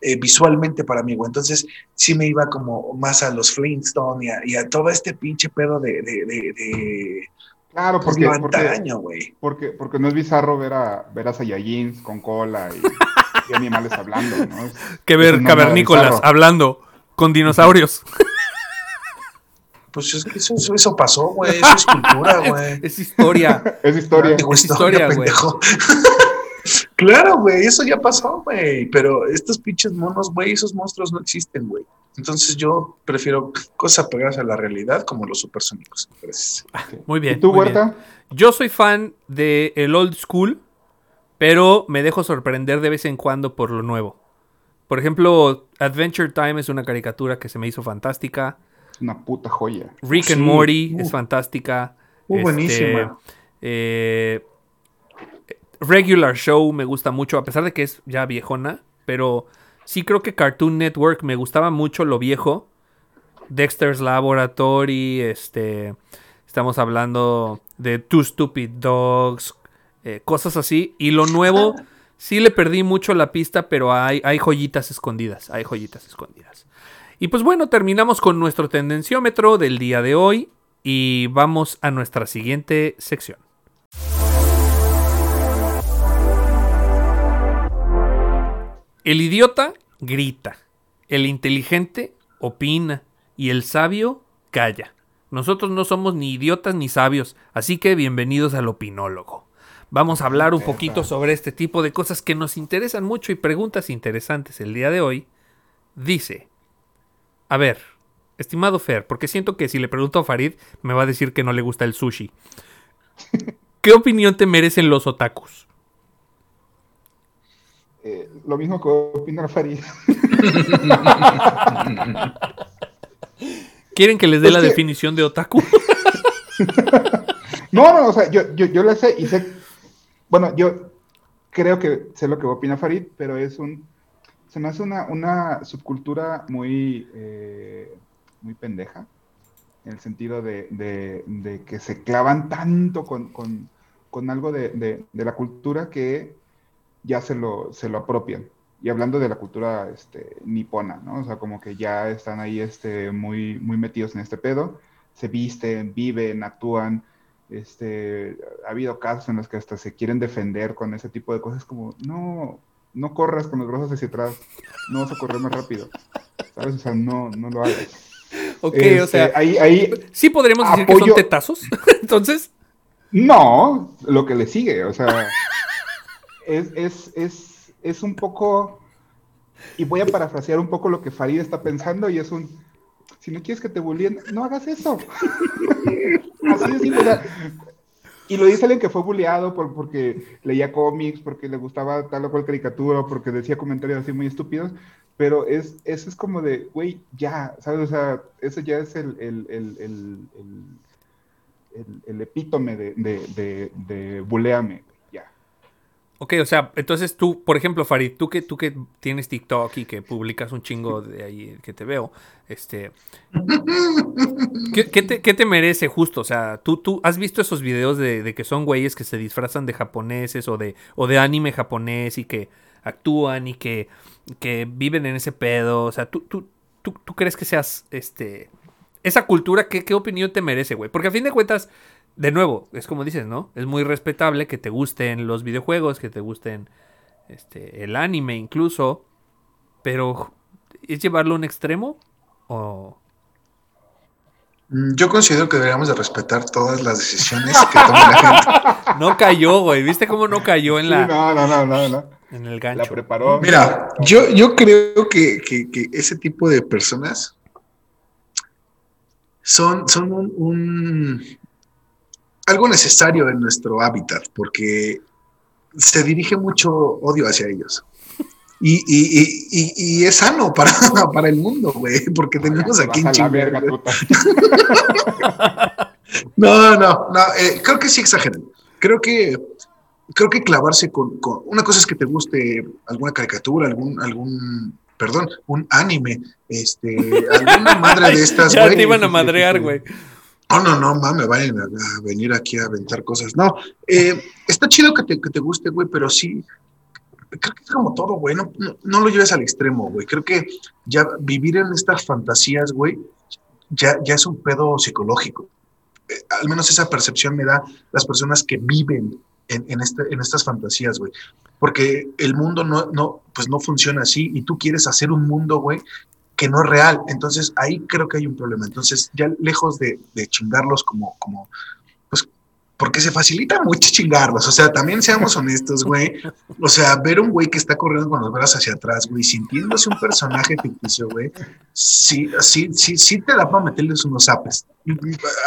Speaker 1: eh, visualmente para mí, güey. Entonces, sí me iba como más a los Flintstone y a, y a todo este pinche pedo de, de, de, de
Speaker 5: Claro,
Speaker 1: pues,
Speaker 5: porque,
Speaker 1: lo
Speaker 5: porque,
Speaker 1: antaño,
Speaker 5: porque, porque no es bizarro ver a, ver a Saiyajins con cola y, y animales hablando, ¿no? Es-
Speaker 2: Que ver cavernícolas hablando con dinosaurios.
Speaker 1: Pues es que eso, eso, pasó, güey. Eso es cultura, güey.
Speaker 2: es historia.
Speaker 5: Es historia.
Speaker 1: Digo,
Speaker 2: es historia, güey.
Speaker 1: pendejo. claro, güey, eso ya pasó, güey. Pero estos pinches monos, güey, esos monstruos no existen, güey. Entonces yo prefiero cosas pegadas a la realidad como los supersónicos. Gracias.
Speaker 2: Muy bien.
Speaker 5: ¿Y tú. Huerta?
Speaker 2: Yo soy fan de el old school, pero me dejo sorprender de vez en cuando por lo nuevo. Por ejemplo, Adventure Time es una caricatura que se me hizo fantástica.
Speaker 5: Es una puta joya.
Speaker 2: Rick
Speaker 1: Sí,
Speaker 2: and Morty
Speaker 1: uh.
Speaker 2: es fantástica.
Speaker 1: Uh,
Speaker 2: Este,
Speaker 1: buenísima.
Speaker 2: eh, Regular Show me gusta mucho, a pesar de que es ya viejona, pero sí creo que Cartoon Network me gustaba mucho lo viejo. Dexter's Laboratory, este, estamos hablando de Two Stupid Dogs, eh, cosas así. Y lo nuevo, sí le perdí mucho la pista, pero hay, hay joyitas escondidas, hay joyitas escondidas. Y pues bueno, terminamos con nuestro tendenciómetro del día de hoy y vamos a nuestra siguiente sección. El idiota grita, el inteligente opina y el sabio calla. Nosotros no somos ni idiotas ni sabios, así que bienvenidos al opinólogo. Vamos a hablar un poquito sobre este tipo de cosas que nos interesan mucho y preguntas interesantes el día de hoy. Dice, a ver, estimado Fer, porque siento que si le pregunto a Farid me va a decir que no le gusta el sushi. ¿Qué opinión te merecen los otakus?
Speaker 5: Eh, lo mismo que opina Farid.
Speaker 2: ¿Quieren que les dé
Speaker 5: Es
Speaker 2: la
Speaker 5: que-
Speaker 2: definición de otaku?
Speaker 5: No, no, o sea, yo, yo, yo la sé y sé. Bueno, yo creo que sé lo que opina Farid, pero es un. Se me hace una, una subcultura muy, eh, muy pendeja, en el sentido de, de- de que se clavan tanto con, con- con algo de- de la cultura que ya se lo, se lo apropian. Y hablando de la cultura este, nipona, ¿no? O sea, como que ya están ahí este, muy, muy metidos en este pedo, se visten, viven, actúan. Este, ha habido casos en los que hasta se quieren defender con ese tipo de cosas, como, no, no corras con los brazos hacia atrás, no vas a correr más rápido. ¿Sabes? O sea, no, no lo hagas.
Speaker 2: ok, o
Speaker 5: Este,
Speaker 2: sea,
Speaker 5: ahí, ahí,
Speaker 2: sí podríamos decir que son
Speaker 5: apoyo-
Speaker 2: tetazos. Entonces,
Speaker 5: No, lo que le sigue, o sea, es, es, es, es un poco, y voy a parafrasear un poco lo que Farid está pensando, y es un, si no quieres que te bullying, no hagas eso. Así de simple, y lo dice alguien que fue bulleado por, porque leía cómics, porque le gustaba tal o cual caricatura, porque decía comentarios así muy estúpidos, pero es, eso es como de, güey, ya, ¿sabes? O sea, eso ya es el, el, el, el, epítome de, de, de, de buleame.
Speaker 2: Ok, o sea, entonces tú, por ejemplo, Farid, tú que, tú que tienes TikTok y que publicas un chingo de ahí que te veo, este... ¿Qué, qué te, qué te merece justo? O sea, ¿tú, tú has visto esos videos de, de que son güeyes que se disfrazan de japoneses o de, o de anime japonés y que actúan y que, que viven en ese pedo? O sea, ¿tú, tú, tú, tú crees que seas, este... Esa cultura, ¿qué, qué opinión te merece, güey? Porque a fin de cuentas, de nuevo, es como dices, ¿no? Es muy respetable que te gusten los videojuegos, que te gusten este, el anime incluso, pero ¿es llevarlo a un extremo? ¿O,
Speaker 1: Mm, Yo considero que deberíamos de respetar todas las decisiones que tome la gente.
Speaker 2: No cayó, güey. ¿Viste cómo no cayó en,
Speaker 5: Sí,
Speaker 2: la,
Speaker 5: no, no, no, no, no.
Speaker 2: en el
Speaker 5: La
Speaker 2: gancho?
Speaker 5: preparó.
Speaker 1: Mira, yo, yo creo que, que- que ese tipo de personas son, son un, un- algo necesario en nuestro hábitat, porque se dirige mucho odio hacia ellos. Y, y- y- y- y es sano para, para el mundo, güey, porque tenemos
Speaker 5: Te
Speaker 1: aquí en
Speaker 5: verga.
Speaker 1: No, no, no, eh, creo que sí exageran. Creo que, creo que clavarse con, con- Una cosa es que te guste alguna caricatura, algún, algún, perdón, un anime, este, alguna madre de estas,
Speaker 2: ya te iban a madrear, güey.
Speaker 1: No, no, no, mames, vayan a, venir aquí a aventar cosas. No, eh, está chido que te, que te guste, güey, pero sí, creo que es como todo, güey, no lo lleves al extremo, güey. Creo que ya vivir en estas fantasías, güey, ya, ya es un pedo psicológico. Eh, al menos esa percepción me da las personas que viven en, en, este, en estas fantasías, güey. Porque el mundo no, no, pues no funciona así y tú quieres hacer un mundo, güey, que no es real. Entonces ahí creo que hay un problema. Entonces ya lejos de, de chingarlos como, como, porque se facilita mucho chingarlos. O sea, también seamos honestos, güey. O sea, ver un güey que está corriendo con los brazos hacia atrás, güey, sintiéndose un personaje ficticio, güey, sí, sí, sí, sí te da para meterles unos zapes.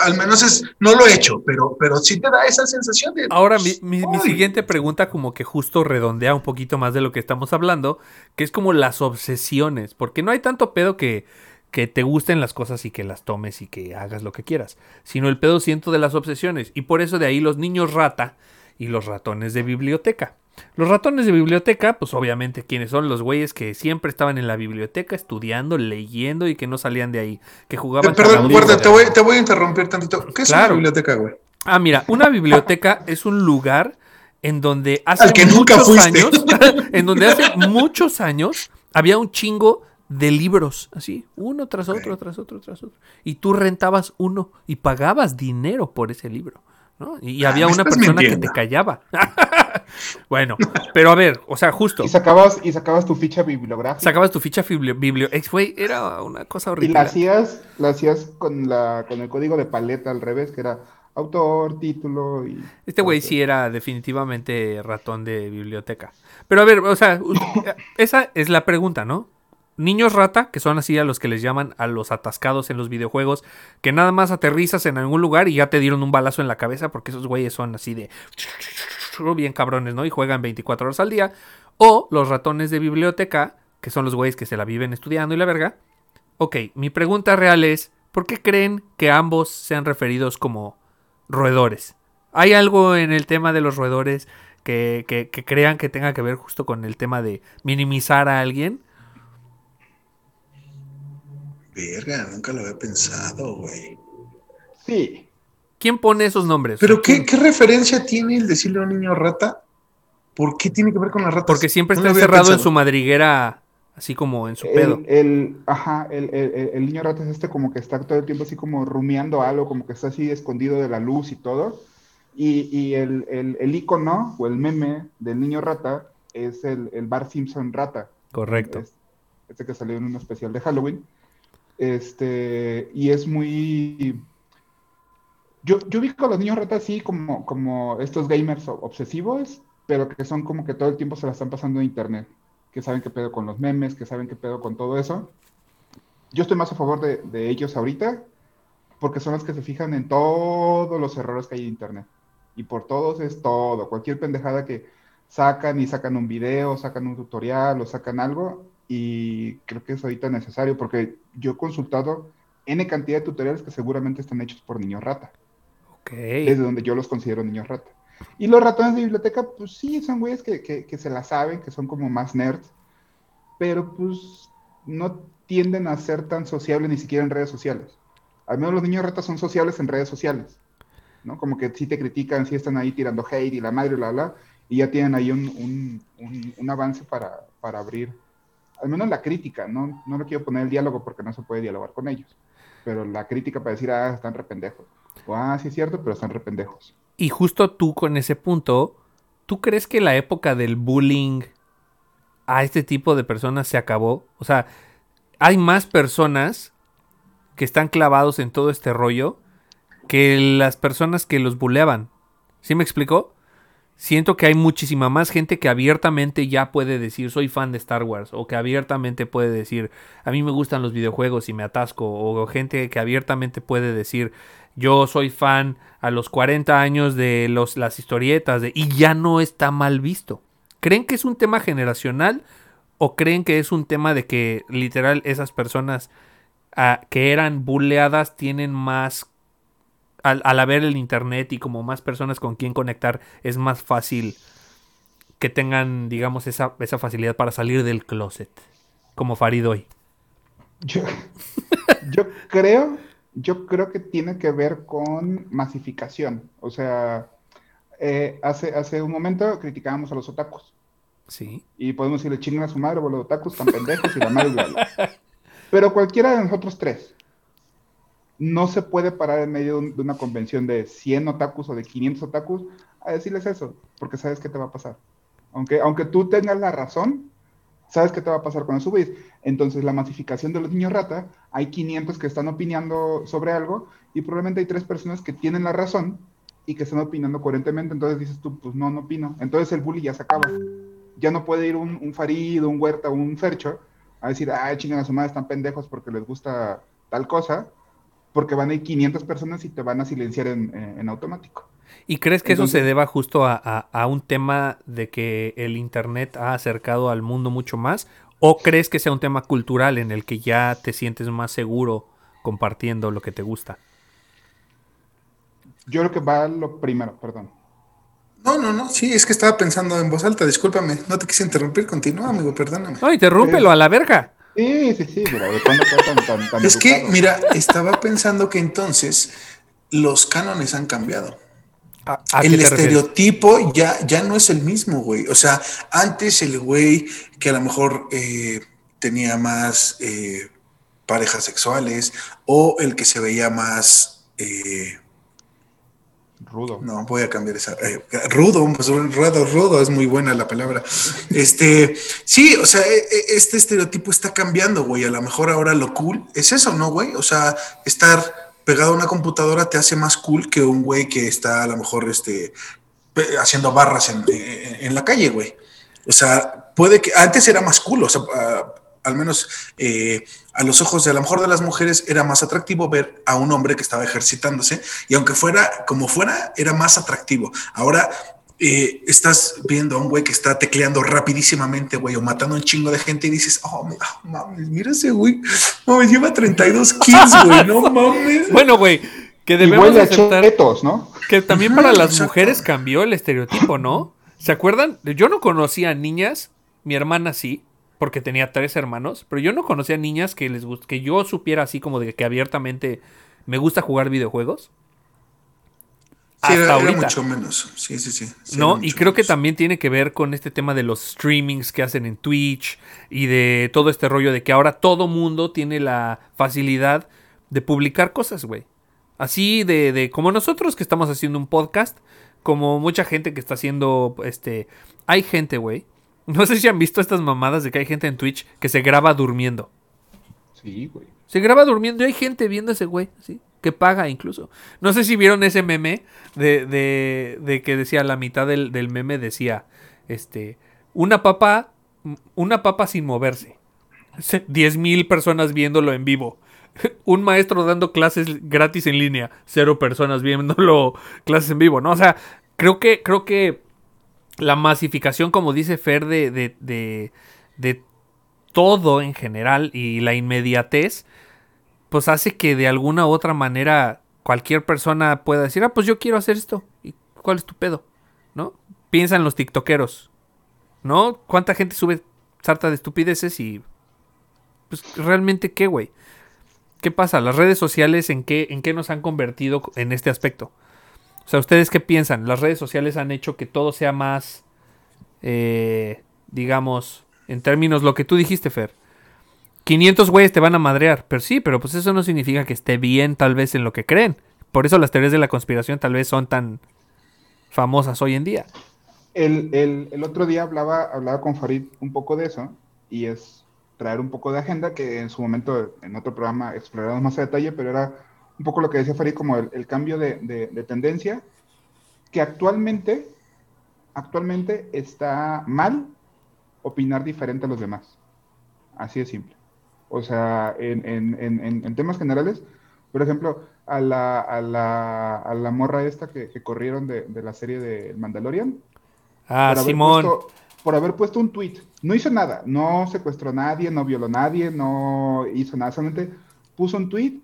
Speaker 1: Al menos es, no lo he hecho, pero, pero sí te da esa sensación de.
Speaker 2: Ahora, mi, mi- mi siguiente pregunta como que justo redondea un poquito más de lo que estamos hablando, que es como las obsesiones, porque no hay tanto pedo que, que te gusten las cosas y que las tomes y que hagas lo que quieras, sino el pedo siento de las obsesiones, y por eso de ahí los niños rata y los ratones de biblioteca. Los ratones de biblioteca, pues obviamente quienes son los güeyes que siempre estaban en la biblioteca estudiando, leyendo y que no salían de ahí, que
Speaker 1: Eh,
Speaker 2: jugaban...
Speaker 1: Perdón,
Speaker 2: carabinero.
Speaker 1: guarda, te voy, te voy a interrumpir tantito. ¿Qué es
Speaker 2: Claro.
Speaker 1: una biblioteca, güey?
Speaker 2: Ah, mira, una biblioteca es un lugar en donde hace
Speaker 1: Al que nunca
Speaker 2: muchos
Speaker 1: fuiste.
Speaker 2: años, en donde hace muchos años había un chingo de libros, así, uno tras otro, tras otro, tras otro. Y tú rentabas uno y pagabas dinero por ese libro, ¿no? Y
Speaker 1: Ah,
Speaker 2: había una persona que te callaba. bueno, pero a ver, o sea, justo,
Speaker 5: Y sacabas, y sacabas tu ficha bibliográfica.
Speaker 2: sacabas tu ficha biblio, biblio- ex, güey, era una cosa
Speaker 5: Y
Speaker 2: horrible.
Speaker 5: la hacías, la hacías con la, con el código de paleta al revés, que era autor, título y.
Speaker 2: Este güey sí era definitivamente ratón de biblioteca. Pero a ver, o sea, esa es la pregunta, ¿no? Niños rata, que son así a los que les llaman a los atascados en los videojuegos, que nada más aterrizas en algún lugar y ya te dieron un balazo en la cabeza porque esos güeyes son así de bien cabrones, ¿no? Y juegan 24 horas al día. O los ratones de biblioteca, que son los güeyes que se la viven estudiando y la verga. Ok, mi pregunta real es, ¿por qué creen que ambos sean referidos como roedores? ¿Hay algo en el tema de los roedores que, que- que crean que tenga que ver justo con el tema de minimizar a alguien?
Speaker 1: Verga, nunca lo había pensado, güey.
Speaker 5: Sí.
Speaker 2: ¿Quién pone esos nombres?
Speaker 1: Pero ¿qué, qué referencia tiene el decirle a un niño rata? ¿Por qué tiene que ver con las ratas?
Speaker 2: Porque siempre está encerrado en su madriguera, así como en su pedo.
Speaker 5: El, ajá, el, el- niño rata es este como que está todo el tiempo así como rumiando algo, como que está así escondido de la luz y todo. Y, y el, el, el icono o el meme del niño rata es el, el Bar Simpson rata.
Speaker 2: Correcto.
Speaker 5: Es- este que salió en un especial de Halloween. Este, y es muy. Yo, yo vi con los niños ratas así como, como estos gamers obsesivos, pero que son como que todo el tiempo se la están pasando en internet. Que saben qué pedo con los memes, que saben qué pedo con todo eso. Yo estoy más a favor de, de ellos ahorita, porque son los que se fijan en todos los errores que hay en internet. Y por todos es todo. Cualquier pendejada que sacan y sacan un video, sacan un tutorial o sacan algo. Y creo que es ahorita necesario, porque yo he consultado N cantidad de tutoriales que seguramente están hechos por niños rata.
Speaker 2: Ok.
Speaker 5: Desde donde yo los considero niños rata. Y los ratones de biblioteca, pues sí, son güeyes que, que, que se la saben, que son como más nerds, pero pues no tienden a ser tan sociables ni siquiera en redes sociales. Al menos los niños ratas son sociables en redes sociales, ¿no? Como que sí te critican, sí están ahí tirando hate y la madre, bla, bla, y ya tienen ahí un, un, un, un avance para, para abrir, al menos la crítica, ¿no? No le quiero poner el diálogo porque no se puede dialogar con ellos, pero la crítica para decir, ah, están rependejos. O, ah, sí es cierto, pero están rependejos.
Speaker 2: Y justo tú con ese punto, ¿tú crees que la época del bullying a este tipo de personas se acabó? O sea, hay más personas que están clavados en todo este rollo que las personas que los buleaban. ¿Sí me explicó? Siento que hay muchísima más gente que abiertamente ya puede decir soy fan de Star Wars o que abiertamente puede decir a mí me gustan los videojuegos y me atasco o gente que abiertamente puede decir yo soy fan a los 40 años de los, las historietas de, y ya no está mal visto. ¿Creen que es un tema generacional o creen que es un tema de que literal esas personas ah, que eran bulleadas tienen más al, al haber el internet y como más personas con quien conectar es más fácil que tengan digamos esa, esa facilidad para salir del closet como Farid hoy?
Speaker 5: Yo, yo creo, yo creo que tiene que ver con masificación. O sea, eh, hace, hace un momento criticábamos a los otakus.
Speaker 2: Sí.
Speaker 5: Y podemos decirle chingan a su madre, los otakus tan pendejos y la madre. Pero cualquiera de nosotros tres no se puede parar en medio de un- de una convención de 100 otakus o de 500 otakus a decirles eso, porque sabes qué te va a pasar. Aunque, aunque tú tengas la razón, sabes qué te va a pasar cuando subes. Entonces, la masificación de los niños rata, hay 500 que están opinando sobre algo y probablemente hay tres personas que tienen la razón y que están opinando coherentemente. Entonces dices tú, pues no, no opino. Entonces el bully ya se acaba. Ya no puede ir un, un Farid, un Huerta, un Fercho a decir, ay, chingan a su madre, están pendejos porque les gusta tal cosa, porque van a ir 500 personas y te van a silenciar en, en- automático.
Speaker 2: ¿Y crees que eso se deba justo a, a- a un tema de que el Internet ha acercado al mundo mucho más? ¿O crees que sea un tema cultural en el que ya te sientes más seguro compartiendo lo que te gusta?
Speaker 5: Yo creo que va lo primero, perdón.
Speaker 1: No, no, no, sí, es que estaba pensando en voz alta, discúlpame, no te quise interrumpir, continúa, amigo, perdóname.
Speaker 2: No, interrúmpelo a la verga.
Speaker 5: Sí, sí, sí, pero ¿de cuándo fue tan, tan, tan
Speaker 1: Es que, mira, estaba pensando que entonces los cánones han cambiado.
Speaker 2: ¿A, a qué
Speaker 1: el estereotipo ya, ya no es el mismo, güey. O sea, antes el güey que a lo mejor eh, tenía más eh, parejas sexuales o el que se veía más... eh,
Speaker 5: Rudo.
Speaker 1: no, voy a cambiar esa. eh, rudo, pues rudo, rudo, es muy buena la palabra. Este, sí, o sea, e- e- este estereotipo está cambiando, güey. A lo mejor ahora lo cool es eso, ¿no, güey? O sea, estar pegado a una computadora te hace más cool que un güey que está a lo mejor este, haciendo barras en, en- en la calle, güey. O sea, puede que antes era más cool, o sea, ah, al menos eh, a los ojos de a lo mejor de las mujeres era más atractivo ver a un hombre que estaba ejercitándose y aunque fuera como fuera, era más atractivo. Ahora eh, estás viendo a un güey que está tecleando rapidísimamente, güey, o matando a un chingo de gente y dices, oh, ma- mames, mira ese güey, mames, lleva 32 kills, güey, no mames.
Speaker 2: Bueno, güey, que debemos aceptar
Speaker 5: chetos, ¿no?
Speaker 2: que también para las
Speaker 1: exacto.
Speaker 2: mujeres cambió el estereotipo, ¿no? ¿Se acuerdan? Yo no conocía niñas, mi hermana sí, porque tenía tres hermanos, pero yo no conocía niñas que les que yo supiera así como de que abiertamente me gusta jugar videojuegos.
Speaker 1: Sí,
Speaker 2: Hasta
Speaker 1: era, era
Speaker 2: ahorita.
Speaker 1: mucho menos. Sí, sí, sí. sí,
Speaker 2: ¿No? Y creo que también tiene que ver con este tema de los streamings que hacen en Twitch y de todo este rollo de que ahora todo mundo tiene la facilidad de publicar cosas, güey. Así de, de como nosotros que estamos haciendo un podcast, como mucha gente que está haciendo, este, hay gente, güey. No sé si han visto estas mamadas de que hay gente en Twitch que se graba durmiendo.
Speaker 5: Sí, güey.
Speaker 2: Se graba durmiendo y hay gente viendo a ese güey, ¿sí? Que paga incluso. No sé si vieron ese meme de, de, de que decía, la mitad del, del meme decía, este, una papa, una papa sin moverse. Diez mil personas viéndolo en vivo. Un maestro dando clases gratis en línea. Cero personas viéndolo clases en vivo, ¿no? O sea, creo que, creo que la masificación, como dice Fer, de, de, de, todo en general y la inmediatez, pues hace que de alguna u otra manera cualquier persona pueda decir, ah, pues yo quiero hacer esto. ¿Y cuál es tu pedo? ¿No? Piensa en los tiktokeros. ¿No? ¿Cuánta gente sube sarta de estupideces y... Pues realmente qué, güey. ¿Qué pasa? ¿Las redes sociales en qué, en qué nos han convertido en este aspecto? O sea, ¿ustedes qué piensan? ¿Las redes sociales han hecho que todo sea más, eh, digamos, en términos lo que tú dijiste, Fer? 500 güeyes te van a madrear, pero sí, pero pues eso no significa que esté bien tal vez en lo que creen. Por eso las teorías de la conspiración tal vez son tan famosas hoy en día.
Speaker 5: El, el- el otro día hablaba, hablaba con Farid un poco de eso y es traer un poco de agenda que en su momento en otro programa exploramos más a detalle, pero era un poco lo que decía Farid como el, el cambio de, de- de tendencia que actualmente actualmente está mal opinar diferente a los demás. Así de simple. O sea, en, en- en- en- en temas generales, por ejemplo, a la, a la, a la morra esta que, que corrieron de, de la serie de Mandalorian,
Speaker 2: Ah,
Speaker 5: por haber
Speaker 2: Simón.
Speaker 5: puesto- por haber puesto un tweet. No hizo nada, no secuestró a nadie, no violó a nadie, no hizo nada, solamente puso un tweet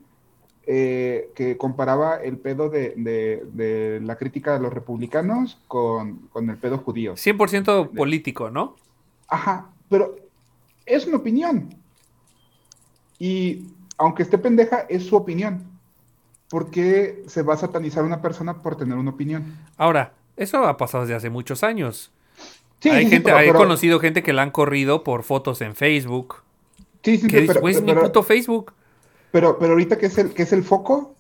Speaker 5: eh, que comparaba el pedo de, de- de la crítica de los republicanos con, con el pedo judío.
Speaker 2: 100% político, ¿no?
Speaker 5: Ajá, pero es una opinión. Y aunque esté pendeja, es su opinión. ¿Por qué se va a satanizar a una persona por tener una opinión?
Speaker 2: Ahora, eso ha pasado desde hace muchos años.
Speaker 5: Sí,
Speaker 2: hay
Speaker 5: sí, sí,
Speaker 2: gente,
Speaker 5: pero-
Speaker 2: he
Speaker 5: pero-
Speaker 2: conocido gente que la han corrido por fotos en Facebook.
Speaker 5: sí, sí, sí,
Speaker 2: Que dice,
Speaker 5: pero-
Speaker 2: güey, es mi puto Facebook.
Speaker 5: Pero, pero ahorita que es el, que es el foco,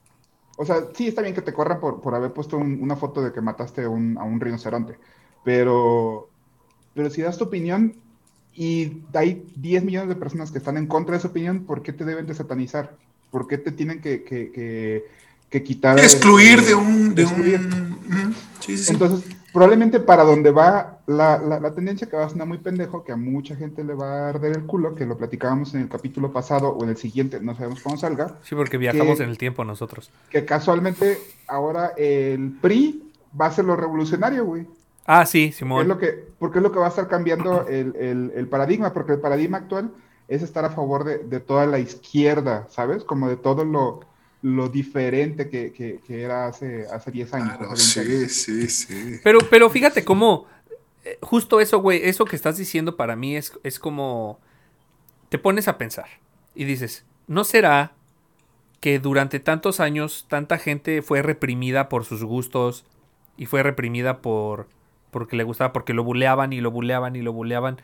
Speaker 5: o sea, sí está bien que te corran por, por haber puesto un- una foto de que mataste un- a un rinoceronte, pero, pero si das tu opinión y hay 10 millones de personas que están en contra de esa opinión, ¿por qué te deben de satanizar? ¿Por qué te tienen que, que, que, que quitar?
Speaker 1: Excluir
Speaker 5: eh,
Speaker 1: de un... De un sí, sí.
Speaker 5: Entonces, probablemente para donde va la, la- la tendencia que va a sonar muy pendejo, que a mucha gente le va a arder el culo, que lo platicábamos en el capítulo pasado o en el siguiente, no sabemos cuándo salga,
Speaker 2: Sí, porque viajamos
Speaker 5: que-
Speaker 2: en el tiempo nosotros.
Speaker 5: que casualmente ahora el PRI va a ser lo revolucionario, güey.
Speaker 2: Ah, sí,
Speaker 5: Es
Speaker 2: Simón.
Speaker 5: lo que, porque es lo que va a estar cambiando el, el- el paradigma, porque el paradigma actual es estar a favor de, de toda la izquierda, ¿sabes? Como de todo lo, lo diferente que, que- que era hace, hace 10 años.
Speaker 1: Claro,
Speaker 5: hace 20 años.
Speaker 1: sí, sí, sí.
Speaker 2: Pero, pero fíjate cómo. eh, Justo eso, güey. Eso que estás diciendo para mí es, es como. Te pones a pensar. Y dices, ¿no será que durante tantos años tanta gente fue reprimida por sus gustos y fue reprimida por porque le gustaba, porque lo buleaban y lo buleaban y lo buleaban?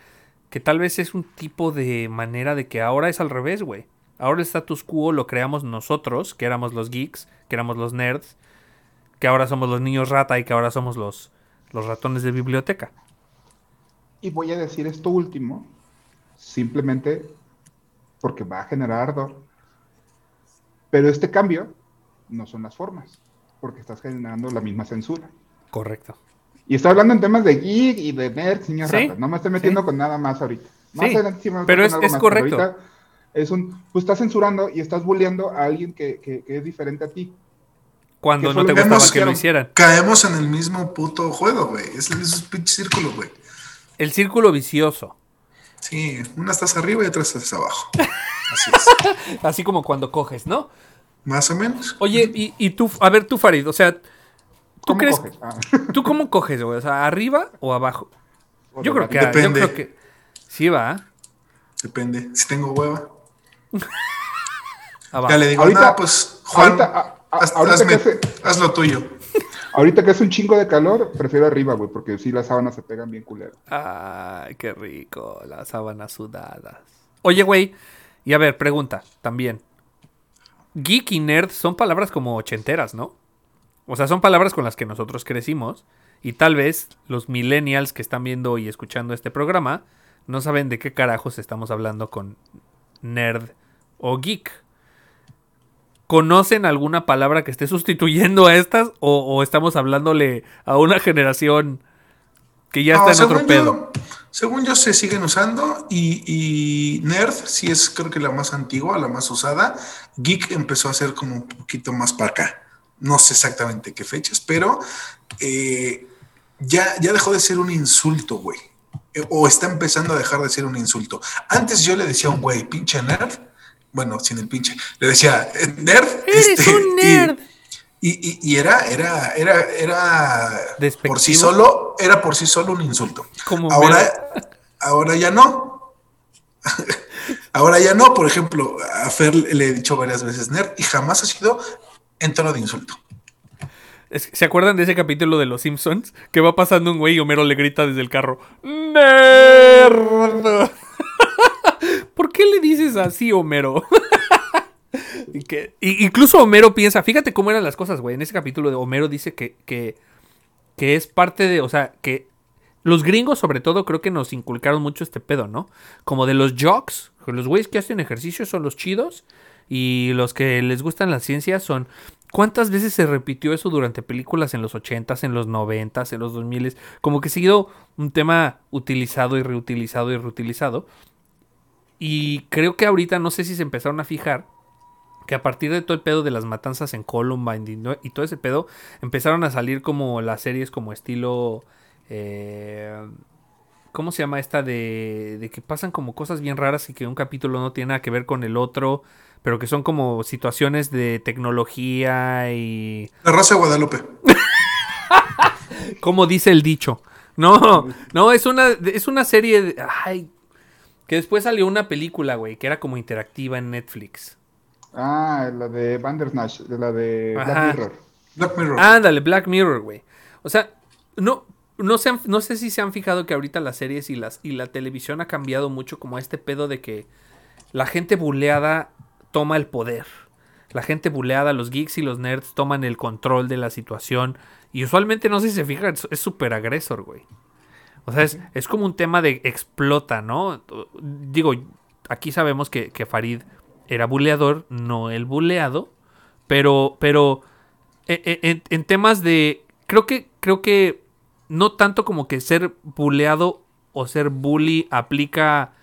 Speaker 2: Que tal vez es un tipo de manera de que ahora es al revés, güey. Ahora el status quo lo creamos nosotros, que éramos los geeks, que éramos los nerds, que ahora somos los niños rata y que ahora somos los, los ratones de biblioteca.
Speaker 5: Y voy a decir esto último, simplemente porque va a generar ardor. Pero este cambio no son las formas, porque estás generando la misma censura.
Speaker 2: Correcto.
Speaker 5: Y estoy hablando en temas de geek y de nerd, señor
Speaker 2: Sí,
Speaker 5: Rata. No me estoy metiendo
Speaker 2: sí.
Speaker 5: con nada más ahorita. Más
Speaker 2: Sí,
Speaker 5: adelante me
Speaker 2: pero es-
Speaker 5: algo
Speaker 2: es
Speaker 5: más,
Speaker 2: correcto.
Speaker 5: ahorita es un, pues estás censurando y estás bulleando a alguien que, que- que es diferente a ti.
Speaker 2: Cuando no te gustaba que lo hicieran.
Speaker 1: Caemos en el mismo puto juego, güey. Es el mismo pinche círculo, güey.
Speaker 2: El círculo vicioso.
Speaker 1: Sí, una estás arriba y otra estás abajo. Así es.
Speaker 2: Así como cuando coges, ¿no?
Speaker 1: Más o menos.
Speaker 2: Oye, y, y tú, a ver tú, Farid, o sea, ¿tú
Speaker 5: ¿Cómo
Speaker 2: crees?
Speaker 5: coges? Ah,
Speaker 2: ¿Tú cómo coges, güey? O sea, ¿arriba o abajo? Yo creo que,
Speaker 5: la-
Speaker 2: yo
Speaker 1: Depende.
Speaker 2: creo que sí va,
Speaker 1: Depende. Si tengo hueva.
Speaker 2: Abajo.
Speaker 1: Ya le digo,
Speaker 5: Ahorita-
Speaker 1: pues, Juan,
Speaker 5: ahorita, a- a-
Speaker 1: haz,
Speaker 5: ahorita
Speaker 1: hazme-
Speaker 5: que hace-
Speaker 1: haz lo tuyo.
Speaker 5: Ahorita que es un chingo de calor, prefiero arriba, güey, porque sí las sábanas se pegan bien culero.
Speaker 2: Ay, qué rico, las sábanas sudadas. Oye, güey, y a ver, pregunta también. Geek y nerd son palabras como ochenteras, ¿no? O sea, son palabras con las que nosotros crecimos. Y tal vez los millennials que están viendo y escuchando este programa no saben de qué carajos estamos hablando con nerd o geek. ¿Conocen alguna palabra que esté sustituyendo a estas? ¿O, o estamos hablándole a una generación que ya
Speaker 1: No,
Speaker 2: está en otro pedo?
Speaker 1: yo- según yo se siguen usando y, y Nerd sí es creo que la más antigua, la más usada. Geek empezó a ser como un poquito más para acá. No sé exactamente qué fechas, pero eh, ya, ya dejó de ser un insulto, güey. Eh, O está empezando a dejar de ser un insulto. Antes yo le decía a un güey, pinche nerd. Bueno, sin el pinche. Le decía, "Eh, nerd.
Speaker 2: ¡Eres
Speaker 1: este,
Speaker 2: un nerd!
Speaker 1: y, y- y era, era, era, era por sí
Speaker 2: ¿Despectivo?
Speaker 1: solo, era por sí solo un insulto.
Speaker 2: Como
Speaker 1: ahora, ahora ya no. ahora ya no. Por ejemplo, a Fer le he dicho varias veces nerd y jamás ha sido en tono de insulto.
Speaker 2: ¿Se acuerdan de ese capítulo de Los Simpsons? Que va pasando un güey y Homero le grita desde el carro. ¡Nerd! ¿Por qué le dices así, Homero? Y que, incluso Homero piensa, fíjate cómo eran las cosas, güey. En ese capítulo de Homero dice que, que, que es parte de, o sea, que los gringos sobre todo creo que nos inculcaron mucho este pedo, ¿no? Como de los jocks, los güeyes que hacen ejercicio son los chidos y los que les gustan las ciencias son ¿Cuántas veces se repitió eso durante películas en los 80s, en los 90s, en los 2000s? Como que ha sido un tema utilizado y reutilizado y reutilizado. Y creo que ahorita no sé si se empezaron a fijar que a partir de todo el pedo de las matanzas en Columbine y, todo ese pedo, empezaron a salir como las series como estilo... eh, ¿Cómo se llama esta de, de que pasan como cosas bien raras y que un capítulo no tiene nada que ver con el otro, pero que son como situaciones de tecnología y...
Speaker 1: La Rosa de Guadalupe.
Speaker 2: Como dice el dicho. No, no, es una, es una serie de... Ay, que después salió una película, güey, que era como interactiva en Netflix.
Speaker 5: Ah, la de Bandersnatch, de la de Black
Speaker 2: Ajá.
Speaker 5: Mirror.
Speaker 1: Black Mirror.
Speaker 2: Ándale, Black Mirror, güey. O sea, no, no, se han- no sé si se han fijado que ahorita las series y, las, y la televisión ha cambiado mucho como este pedo de que la gente buleada toma el poder. La gente buleada, los geeks y los nerds toman el control de la situación. Y usualmente, no sé si se fijan, es- es súper agresor, güey. O sea, es, es como un tema de explota, ¿no? Digo, aquí sabemos que, que Farid era buleador, no el buleado. Pero, pero en, en- en temas de. Creo que. Creo que. No tanto como que ser buleado o ser bully aplica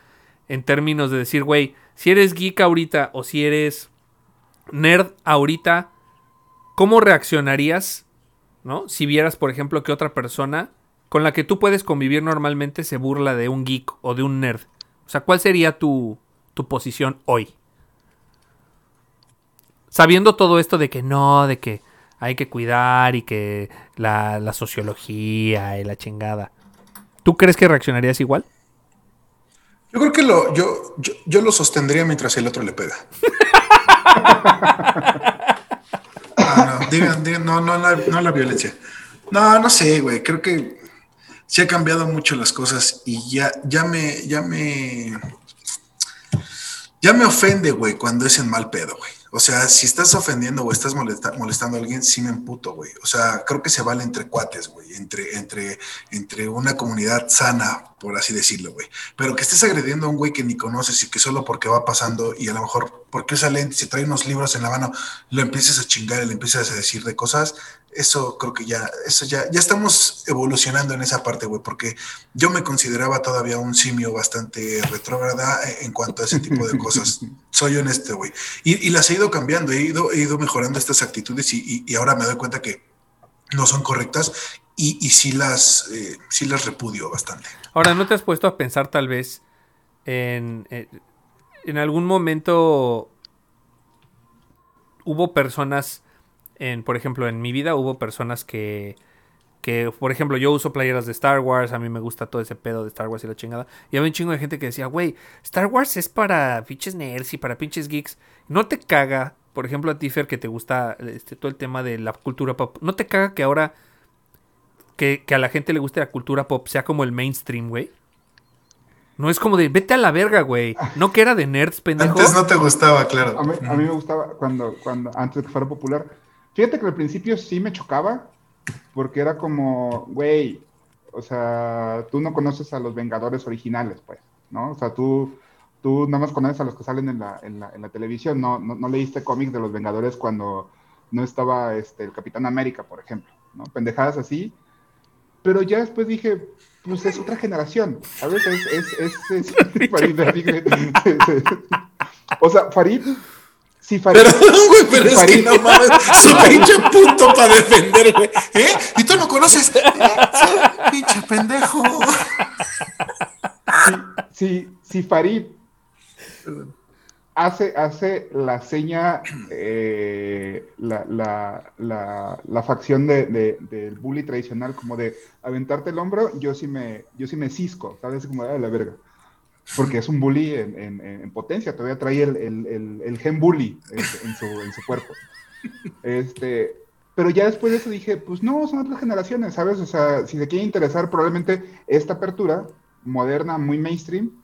Speaker 2: en términos de decir, güey, si eres geek ahorita o si eres nerd ahorita, ¿cómo reaccionarías? ¿No? Si vieras, por ejemplo, que otra persona con la que tú puedes convivir normalmente se burla de un geek o de un nerd. O sea, ¿cuál sería tu, tu posición hoy? Sabiendo todo esto de que no, de que hay que cuidar y que la, la sociología y la chingada. ¿Tú crees que reaccionarías igual?
Speaker 1: Yo creo que lo, yo, yo, yo lo sostendría mientras el otro le pega. Ah, no, digan, digan, no, no, la, no la violencia. No, no sé, güey. Creo que se ha cambiado mucho las cosas y ya, ya me, ya me, ya me ofende, güey, cuando es en mal pedo, güey. O sea, si estás ofendiendo o estás molesta- molestando a alguien, sí me emputo, güey. O sea, creo que se vale entre cuates, güey, entre, entre, entre una comunidad sana, por así decirlo, güey. Pero que estés agrediendo a un güey que ni conoces y que solo porque va pasando y a lo mejor porque esa lente se trae unos libros en la mano, lo empieces a chingar y le empiezas a decir de cosas, eso creo que ya, eso ya, ya estamos evolucionando en esa parte, güey, porque yo me consideraba todavía un simio bastante retrógrada en cuanto a ese tipo de cosas. Soy honesto, güey. Y, y las he ido cambiando, he ido, he ido mejorando estas actitudes y, y- y ahora me doy cuenta que no son correctas y, y sí, las, eh, sí las repudio bastante.
Speaker 2: Ahora, ¿no te has puesto a pensar tal vez en, en, en algún momento hubo personas, en, por ejemplo, en mi vida hubo personas que, que, por ejemplo, yo uso playeras de Star Wars, a mí me gusta todo ese pedo de Star Wars y la chingada, y había un chingo de gente que decía, güey, Star Wars es para pinches nerds y para pinches geeks, no te caga, por ejemplo, a ti, Fer, que te gusta este, todo el tema de la cultura pop, no te caga que ahora que, que a la gente le guste la cultura pop sea como el mainstream, güey. No es como de, vete a la verga, güey. No que era de nerds, pendejo.
Speaker 1: Antes no te gustaba, claro.
Speaker 5: A mí, a mí me gustaba cuando, cuando, antes de que fuera popular. Fíjate que al principio sí me chocaba, porque era como, güey, o sea, tú no conoces a los Vengadores originales, pues, ¿no? O sea, tú, tú nada más conoces a los que salen en la, en la, en la televisión, no, no, no leíste cómics de los Vengadores cuando no estaba este, el Capitán América, por ejemplo, ¿no? Pendejadas así. Pero ya después dije, pues es otra generación, ¿sabes? Es, es, es, es- Farid, o sea, Farid, si Farid...
Speaker 1: Perdón, güey, pero es que no mames, su pinche punto para defender, güey. ¿Eh? ¿Y tú no conoces? Pinche pendejo.
Speaker 5: si, si Farid hace, hace la seña, eh, la, la, la, la facción de, de- del bully tradicional, como de aventarte el hombro, yo sí me, yo sí me cisco, ¿sabes? Como de "Ah, la verga. Porque es un bully en, en- en potencia, todavía trae el, el, el- el gen bully en, en su, en su cuerpo. Este, pero ya después de eso dije, pues no, son otras generaciones, ¿sabes? O sea, si se quiere interesar, probablemente esta apertura moderna, muy mainstream,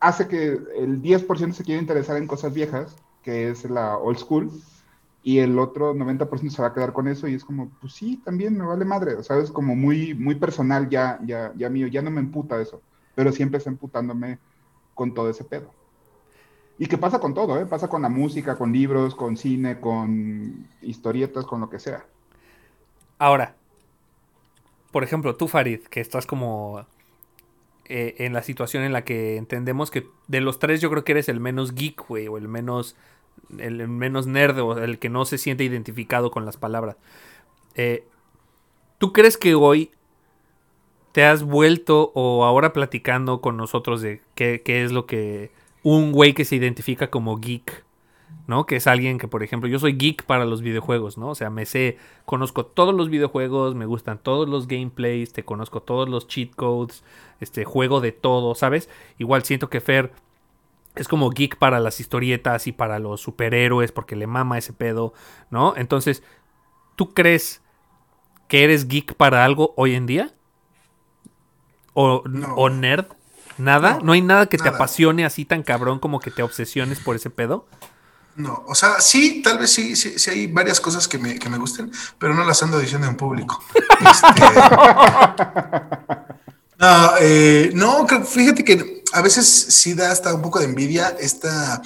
Speaker 5: hace que el 10% se quiera interesar en cosas viejas, que es la old school, y el otro 90% se va a quedar con eso, y es como, pues sí, también me vale madre, o sea, es como muy, muy personal ya, ya, ya mío, ya no me emputa eso, pero siempre está emputándome con todo ese pedo. Y que pasa con todo, ¿eh? Pasa con la música, con libros, con cine, con historietas, con lo que sea.
Speaker 2: Ahora, por ejemplo, tú, Farid, que estás como eh, en la situación en la que entendemos que de los tres yo creo que eres el menos geek, güey, o el menos, el menos nerd, o el que no se siente identificado con las palabras. Eh, ¿Tú crees que hoy te has vuelto o ahora platicando con nosotros de qué, qué es lo que un güey que se identifica como geek, ¿no? Que es alguien que, por ejemplo, yo soy geek para los videojuegos, ¿no? O sea, me sé, conozco todos los videojuegos, me gustan todos los gameplays, te conozco todos los cheat codes, este, juego de todo, ¿sabes? Igual siento que Fer es como geek para las historietas y para los superhéroes porque le mama ese pedo, ¿no? Entonces, ¿tú crees que eres geek para algo hoy en día? ¿O,
Speaker 1: No.
Speaker 2: o nerd? ¿Nada?
Speaker 1: No,
Speaker 2: ¿No hay nada que te apasione así tan cabrón como que te obsesiones por ese pedo?
Speaker 1: No, o sea, sí, tal vez sí, sí, sí hay varias cosas que me, que me gusten, pero no las ando diciendo en público. Este, no, eh, no, fíjate que a veces sí da hasta un poco de envidia esta,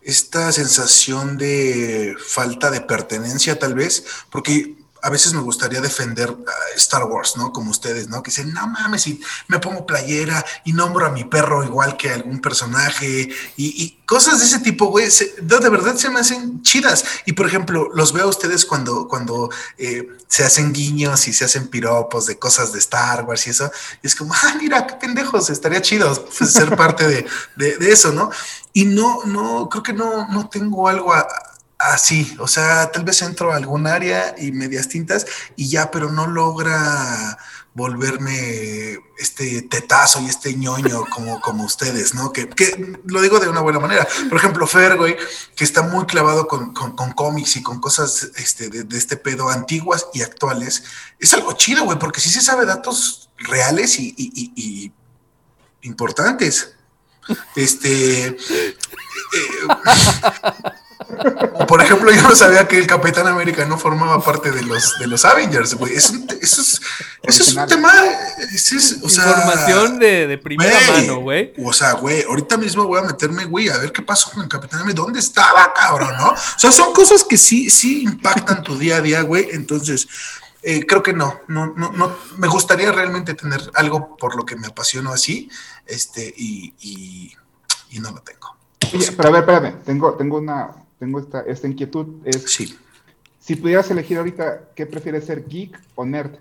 Speaker 1: esta sensación de falta de pertenencia, tal vez, porque a veces me gustaría defender a Star Wars, ¿no? Como ustedes, ¿no? Que dicen, no mames, y me pongo playera y nombro a mi perro igual que algún personaje y, y cosas de ese tipo, güey, se- de, verdad se me hacen chidas. Y por ejemplo, los veo a ustedes cuando, cuando eh, se hacen guiños y se hacen piropos de cosas de Star Wars y eso, y es como, ah, mira, qué pendejos, estaría chido ser parte de, de- de eso, ¿no? Y no, no, creo que no, no tengo algo a- así, o sea, tal vez entro a algún área y medias tintas y ya, pero no logra volverme este tetazo y este ñoño como, como ustedes, ¿no? Que, que lo digo de una buena manera. Por ejemplo, Fer, güey, que está muy clavado con, con- cómics y con cosas este, de, este pedo antiguas y actuales, es algo chido, güey, porque sí se sabe datos reales y importantes. Este. eh, eh, por ejemplo, yo no sabía que el Capitán América no formaba parte de los, de los Avengers, güey. Eso, es, eso es un tema. ese es, o sea,
Speaker 2: Información de, de primera mano, güey.
Speaker 1: O sea, güey, ahorita mismo voy a meterme, güey, a ver qué pasó con el Capitán América. ¿Dónde estaba, cabrón? ¿No? O sea, son cosas que sí, sí impactan tu día a día, güey. Entonces, eh, creo que no, no, no, no. Me gustaría realmente tener algo por lo que me apasiono así, este, y, y, y no lo tengo.
Speaker 5: Oye, pero a ver, espérame, tengo, tengo una, tengo esta, esta inquietud. Es,
Speaker 1: Sí.
Speaker 5: si pudieras elegir ahorita, ¿qué prefieres ser geek o nerd?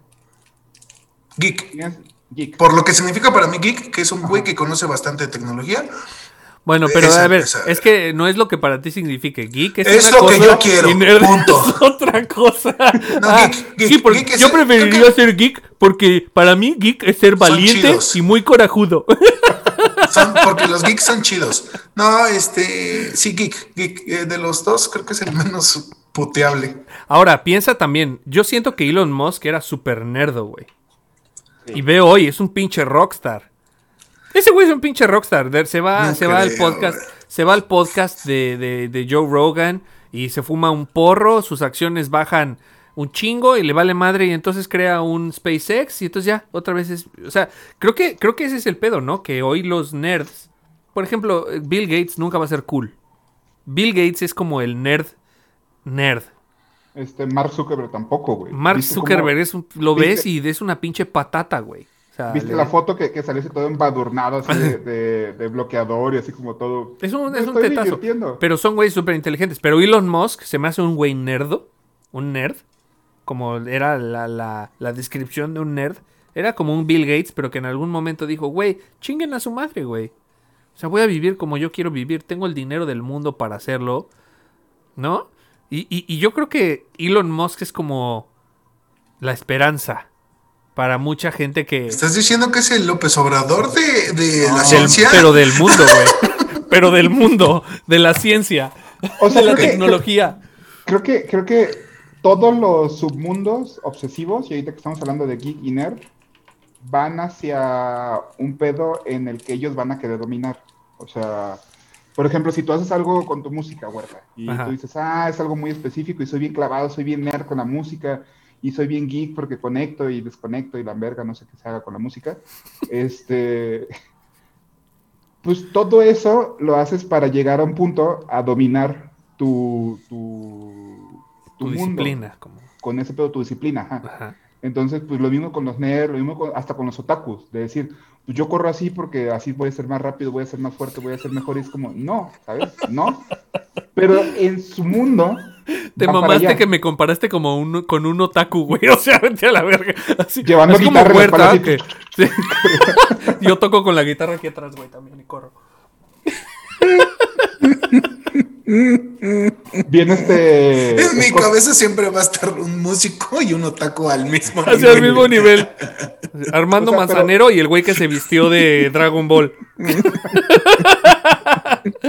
Speaker 1: Geek.
Speaker 5: ¿Tienes Geek.
Speaker 1: Por lo que significa para mí geek, que es un güey que conoce bastante de tecnología.
Speaker 2: Bueno, pero
Speaker 1: Esa-
Speaker 2: a ver,
Speaker 1: esa-
Speaker 2: es que no es lo que para ti signifique geek, es,
Speaker 1: Es
Speaker 2: una
Speaker 1: lo que
Speaker 2: cosa
Speaker 1: yo quiero,
Speaker 2: y nerd
Speaker 1: punto.
Speaker 2: es otra cosa.
Speaker 1: No,
Speaker 2: Ah,
Speaker 1: geek, geek,
Speaker 2: sí, porque
Speaker 1: geek es-
Speaker 2: yo preferiría
Speaker 1: que-
Speaker 2: ser geek porque para mí geek es ser valiente y muy corajudo.
Speaker 1: Son- porque los geeks son chidos. No, este, sí, geek, geek. eh, de los dos, creo que es el menos puteable.
Speaker 2: Ahora, piensa también, yo siento que Elon Musk era súper nerdo, güey. Y veo hoy, es un pinche rockstar. Ese güey es un pinche rockstar. Se va,
Speaker 1: No
Speaker 2: se va al podcast, se va al podcast de, de- de Joe Rogan y se fuma un porro, sus acciones bajan un chingo y le vale madre y entonces crea un SpaceX y entonces ya, otra vez es... O sea, creo que, creo que ese es el pedo, ¿no? Que hoy los nerds... Por ejemplo, Bill Gates nunca va a ser cool. Bill Gates es como el nerd nerd.
Speaker 5: Este, Mark Zuckerberg tampoco, güey.
Speaker 2: Mark
Speaker 5: ¿Viste cómo-
Speaker 2: Zuckerberg es un- lo
Speaker 5: viste-
Speaker 2: ves y es una pinche patata, güey. O sea,
Speaker 5: ¿Viste
Speaker 2: le-
Speaker 5: la foto que, que salió todo embadurnado, así de, de- de bloqueador y así como todo?
Speaker 2: Es un, es un tetazo. Pero son güeyes súper inteligentes. Pero Elon Musk se me hace un güey nerdo. Un nerd. Como era la, la- la descripción de un nerd. Era como un Bill Gates, pero que en algún momento dijo, güey, chinguen a su madre, güey. O sea, voy a vivir como yo quiero vivir. Tengo el dinero del mundo para hacerlo. ¿No? Y, y- y yo creo que Elon Musk es como la esperanza para mucha gente que...
Speaker 1: ¿Estás diciendo que es el López Obrador de, de la
Speaker 2: Del-
Speaker 1: ciencia?
Speaker 2: pero del mundo, güey. pero del mundo, de la ciencia,
Speaker 5: O sea,
Speaker 2: de la
Speaker 5: que-
Speaker 2: tecnología.
Speaker 5: Creo que, creo que todos los submundos obsesivos, y ahorita que estamos hablando de geek y nerd, van hacia un pedo en el que ellos van a querer dominar. O sea, por ejemplo, si tú haces algo con tu música, huerta, y
Speaker 2: Ajá.
Speaker 5: tú dices, ah, es algo muy específico y soy bien clavado, soy bien nerd con la música, y soy bien geek porque conecto y desconecto y la verga, no sé qué se haga con la música. Este. pues todo eso lo haces para llegar a un punto a dominar tu, tu,
Speaker 2: Tu,
Speaker 5: mundo.
Speaker 2: disciplina. Como,
Speaker 5: Con ese pedo, tu disciplina. ajá.
Speaker 2: ajá.
Speaker 5: Entonces, pues lo mismo con los nerds, lo mismo con- hasta con los otakus, de decir, pues yo corro así porque así voy a ser más rápido, voy a ser más fuerte, voy a ser mejor, y es como, no, ¿sabes? No. Pero en su mundo...
Speaker 2: Te mamaste que me comparaste como un, con un otaku, güey. O sea, vete a la verga. Así,
Speaker 5: Llevando
Speaker 2: así
Speaker 5: guitarra espalda,
Speaker 2: que- sí. Yo toco con la guitarra aquí atrás, güey, también y corro.
Speaker 5: Viene este...
Speaker 1: En mi
Speaker 5: Scott-
Speaker 1: cabeza siempre va a estar un músico y un otaco al mismo
Speaker 2: Hacia el mismo nivel. Armando
Speaker 5: O sea, pero-
Speaker 2: Manzanero y el güey que se vistió de Dragon Ball.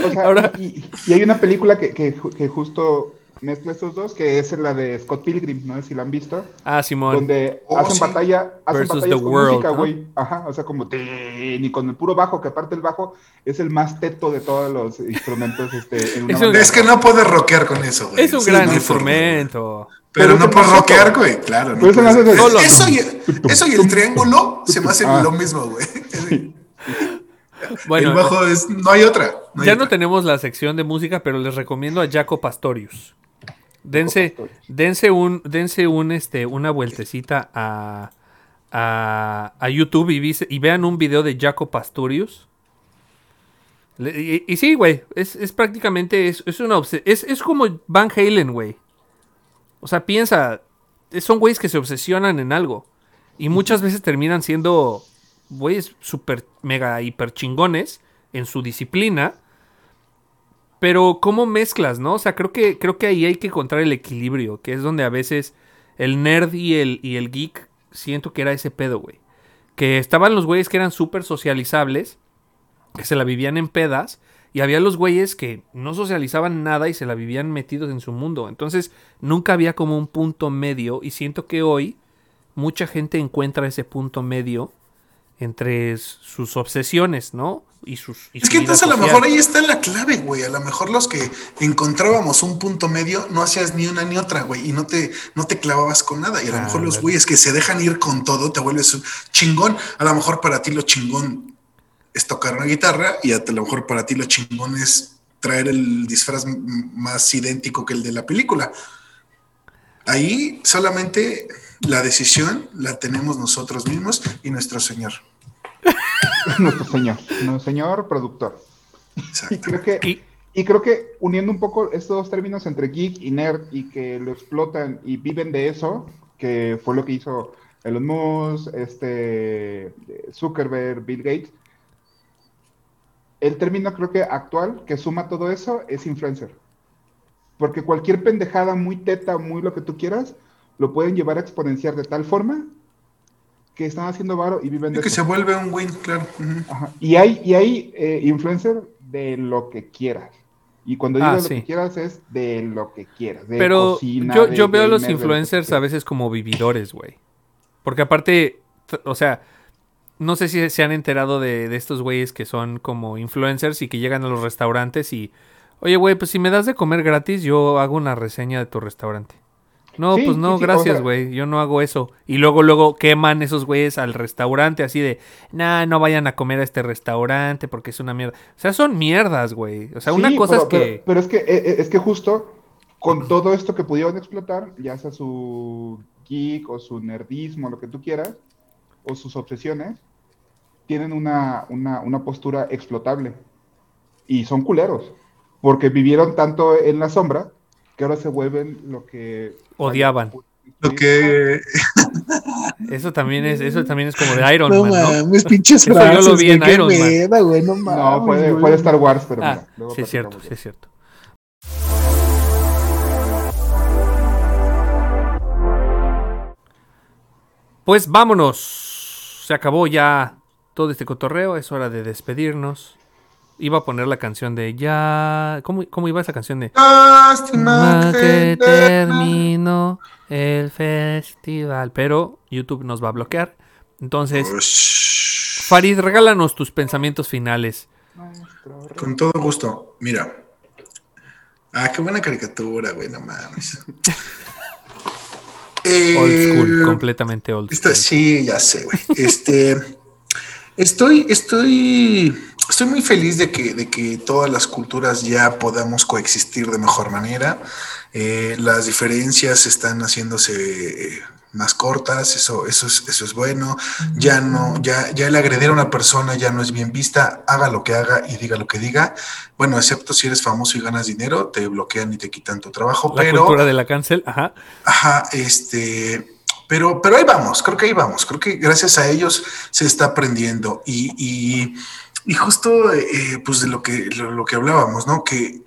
Speaker 5: O sea,
Speaker 2: Ahora-
Speaker 5: y, y hay una película que, que justo mezcla estos dos, que es la de Scott Pilgrim, no sé si la han visto,
Speaker 2: Ah, Simón.
Speaker 5: donde
Speaker 1: Oh,
Speaker 5: hacen
Speaker 1: sí.
Speaker 5: batalla, hacen
Speaker 2: Versus
Speaker 5: batallas
Speaker 2: the
Speaker 5: con
Speaker 2: world,
Speaker 5: música,
Speaker 2: ¿no?
Speaker 5: güey. Ajá, o sea, como tin, y con el puro bajo, que aparte el bajo es el más teto de todos los instrumentos este, en una
Speaker 2: Es un-.
Speaker 1: Es que no puedes rockear con eso, güey.
Speaker 2: Es un
Speaker 1: Sí,
Speaker 2: gran
Speaker 1: no
Speaker 2: instrumento.
Speaker 1: Pero
Speaker 5: Pero
Speaker 1: no
Speaker 5: más
Speaker 1: rockear, güey. Claro. no
Speaker 5: eso hace-
Speaker 2: Solo.
Speaker 1: eso, y, eso y el triángulo se me hace
Speaker 5: Ah.
Speaker 1: lo mismo, güey.
Speaker 2: Bueno,
Speaker 1: el bajo es. No hay otra. no hay
Speaker 2: ya no tenemos la sección de música, pero les recomiendo a Jaco Pastorius. Dense, dense un, dense un, este, una vueltecita a, a, a YouTube y, vean un video de Jaco Pastorius. Le- Y, y sí, güey, es, es prácticamente, es, es una es, es como Van Halen, güey. O sea, piensa, son güeyes que se obsesionan en algo. Y muchas veces terminan siendo güeyes super, mega, hiper chingones en su disciplina. Pero cómo mezclas, ¿no? O sea, creo que, creo que ahí hay que encontrar el equilibrio, que es donde a veces el nerd y el, y el geek siento que era ese pedo, güey. Que estaban los güeyes que eran súper socializables, que se la vivían en pedas, y había los güeyes que no socializaban nada y se la vivían metidos en su mundo. Entonces, nunca había como un punto medio, y siento que hoy mucha gente encuentra ese punto medio entre sus obsesiones, ¿no? Y sus. y
Speaker 1: Es que entonces a lo mejor ahí está la clave, güey. A lo mejor los que encontrábamos un punto medio no hacías ni una ni otra, güey, y no te, no te clavabas con nada. Y a lo
Speaker 2: Ah,
Speaker 1: mejor los güeyes que se dejan ir con todo te vuelves un chingón. A lo mejor para ti lo chingón es tocar una guitarra y a lo mejor para ti lo chingón es traer el disfraz más idéntico que el de la película. Ahí solamente la decisión la tenemos nosotros mismos y nuestro Señor.
Speaker 5: Nuestro señor, nuestro señor productor. Y creo que
Speaker 2: Y-
Speaker 5: Y creo que uniendo un poco estos dos términos entre geek y nerd y que lo explotan y viven de eso, que fue lo que hizo Elon Musk, este, Zuckerberg, Bill Gates, el término creo que actual que suma todo eso es influencer. Porque cualquier pendejada muy teta, muy lo que tú quieras, lo pueden llevar a exponenciar de tal forma que están haciendo varo y viven de
Speaker 1: que
Speaker 5: eso.
Speaker 1: se vuelve un win, claro.
Speaker 5: Ajá. Y hay, y hay eh, influencer de lo que quieras. Y cuando digo
Speaker 2: Ah,
Speaker 5: lo
Speaker 2: sí.
Speaker 5: que quieras es de lo que quieras. de
Speaker 2: Pero
Speaker 5: cocina,
Speaker 2: yo,
Speaker 5: de
Speaker 2: yo veo a los
Speaker 5: lo que
Speaker 2: influencers a veces como vividores, güey. Porque aparte, o sea, no sé si se han enterado de, de estos güeyes que son como influencers y que llegan a los restaurantes y, oye, güey, pues si me das de comer gratis, yo hago una reseña de tu restaurante. No,
Speaker 5: Sí,
Speaker 2: pues no,
Speaker 5: sí, sí, o
Speaker 2: gracias,
Speaker 5: sea-
Speaker 2: güey, yo no hago eso. Y luego, luego queman esos güeyes al restaurante así de, nah, no vayan a comer a este restaurante porque es una mierda. O sea, son mierdas, güey. O sea, una
Speaker 5: Sí,
Speaker 2: cosa
Speaker 5: pero,
Speaker 2: es que...
Speaker 5: Pero, pero es que, eh, eh, es que justo con todo esto que pudieron explotar, ya sea su geek o su nerdismo, lo que tú quieras, o sus obsesiones, tienen una, una, una postura explotable. Y son culeros. Porque vivieron tanto en la sombra que ahora se vuelven lo que...
Speaker 2: Odiaban.
Speaker 1: Lo que.
Speaker 2: Eso también es, eso también es como de Iron
Speaker 7: No
Speaker 2: Man, ¿no?
Speaker 7: mames, pinches
Speaker 2: Eso yo lo
Speaker 7: frases,
Speaker 2: vi en Iron Man.
Speaker 7: güey, no mames.
Speaker 5: No, fue, fue Star Wars, pero
Speaker 2: Ah,
Speaker 5: mira, luego
Speaker 2: sí es cierto, sí es cierto. Pues vámonos. Se acabó ya todo este cotorreo. Es hora de despedirnos. Iba a poner la canción de ya. ¿Cómo, cómo iba esa canción de?
Speaker 1: Lástima
Speaker 2: Ma que terminó el festival. Pero YouTube nos va a bloquear. Entonces,
Speaker 1: Ush.
Speaker 2: Farid, regálanos tus pensamientos finales.
Speaker 1: Con todo gusto. Mira. Ah, qué buena caricatura, güey, no mames. Eh,
Speaker 2: Old school, completamente old
Speaker 1: esta-
Speaker 2: school.
Speaker 1: sí, ya sé, güey. Este. Estoy, estoy estoy muy feliz de que, de que todas las culturas ya podamos coexistir de mejor manera. Eh, las diferencias están haciéndose eh, más cortas, eso, eso, es, eso es bueno. Ya no, ya, ya el agredir a una persona ya no es bien vista, haga lo que haga y diga lo que diga. Bueno, excepto si eres famoso y ganas dinero, te bloquean y te quitan tu trabajo.
Speaker 2: La
Speaker 1: pero,
Speaker 2: cultura de la cancel, ajá.
Speaker 1: Ajá, este, pero, pero ahí vamos, creo que ahí vamos, creo que gracias a ellos se está aprendiendo y, y, y justo eh, pues de lo que, lo, que hablábamos, ¿no? Que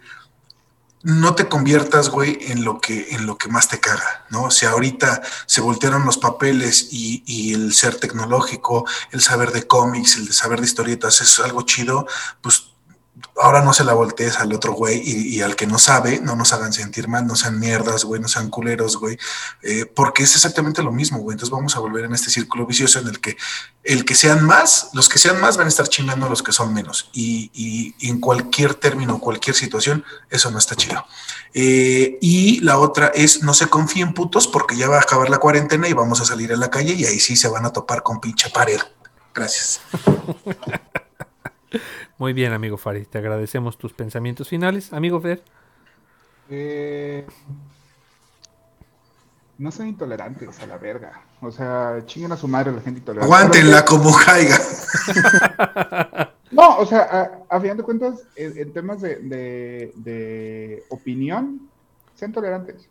Speaker 1: no te conviertas, güey, en lo que, en lo que más te caga, ¿no? Sea, ahorita se voltearon los papeles y, y el ser tecnológico, el saber de cómics, el de saber de historietas, es algo chido, pues ahora no se la voltees al otro güey y, al que no sabe, no nos hagan sentir mal, no sean mierdas, güey, no sean culeros, güey, eh, porque es exactamente lo mismo, güey. Entonces vamos a volver en este círculo vicioso en el que el que sean más, los que sean más van a estar chingando a los que son menos. Y en cualquier término, cualquier situación, eso no está chido. Eh, y la otra es no se confíen putos porque ya va a acabar la cuarentena y vamos a salir a la calle y ahí sí se van a topar con pinche pared. Gracias.
Speaker 2: Muy bien, amigo Farid. Te agradecemos tus pensamientos finales. Amigo Fer.
Speaker 5: Eh, no sean intolerantes a la verga. O sea, chinguen a su madre la gente intolerante.
Speaker 1: Aguántenla como caiga.
Speaker 5: no, o sea, a, a final de cuentas, en, en temas de, de, de, opinión, sean tolerantes.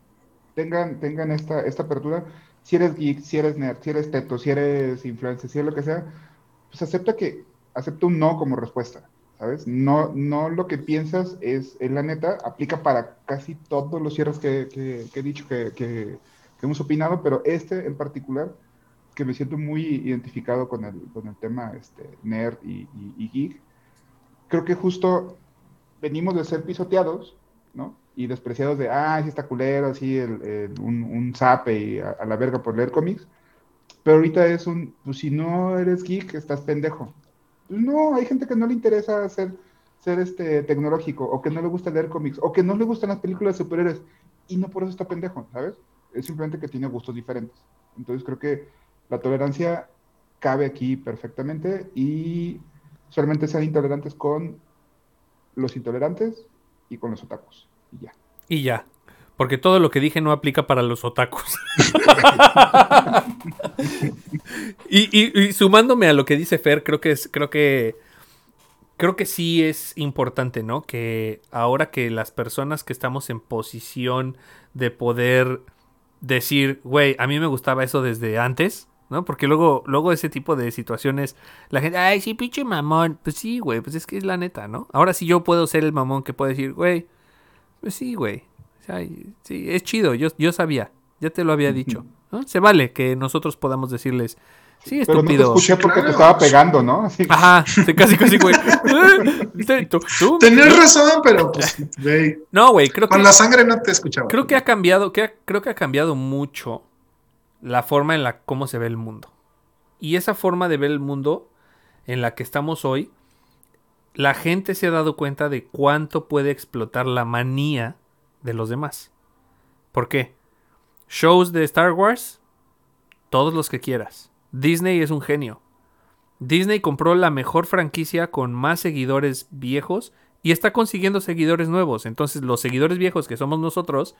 Speaker 5: Tengan, tengan esta, esta apertura. Si eres geek, si eres nerd, si eres teto, si eres influencer, si eres lo que sea, pues acepta que acepta un no como respuesta, ¿sabes? No, no lo que piensas es, es la neta, aplica para casi todos los cierres que, que, que he dicho, que, que, hemos opinado, pero este en particular, que me siento muy identificado con el, con el tema este, nerd y, y, y geek, creo que justo venimos de ser pisoteados, ¿no? Y despreciados de, ah, sí está culero, así, el, el, un, un zape y a, a la verga por leer cómics. Pero ahorita es un, pues si no eres geek, estás pendejo. No, hay gente que no le interesa ser, ser este tecnológico, o que no le gusta leer cómics, o que no le gustan las películas de superhéroes, y no por eso está pendejo, ¿sabes? Es simplemente que tiene gustos diferentes. Entonces creo que la tolerancia cabe aquí perfectamente y solamente sean intolerantes con los intolerantes y con los otakus. Y ya.
Speaker 2: Y ya. Porque todo lo que dije no aplica para los otakus. y, y, y, sumándome a lo que dice Fer, creo que es, creo que. Creo que sí es importante, ¿no? Que ahora que las personas que estamos en posición de poder decir, güey, a mí me gustaba eso desde antes, ¿no? Porque luego, luego ese tipo de situaciones, la gente, ay, sí, pinche mamón. Pues sí, güey, pues es que es la neta, ¿no? Ahora sí yo puedo ser el mamón que puede decir, güey, pues sí, güey, Sí, es chido, yo, yo sabía, ya te lo había dicho. ¿no? Se vale que nosotros podamos decirles, sí, estúpido.
Speaker 5: Pero no te escuché porque te estaba pegando, ¿no?
Speaker 2: Así. Ajá, casi, casi, güey.
Speaker 1: Tenés razón, pero pues, güey.
Speaker 2: No, güey, creo
Speaker 1: Con
Speaker 2: que.
Speaker 1: la sangre no te escuchaba.
Speaker 2: Creo que ha cambiado, que ha, creo que ha cambiado mucho la forma en la cómo se ve el mundo. Y esa forma de ver el mundo en la que estamos hoy, la gente se ha dado cuenta de cuánto puede explotar la manía de los demás. ¿Por qué? Shows de Star Wars, todos los que quieras. Disney es un genio. Disney compró la mejor franquicia con más seguidores viejos y está consiguiendo seguidores nuevos. Entonces los seguidores viejos que somos nosotros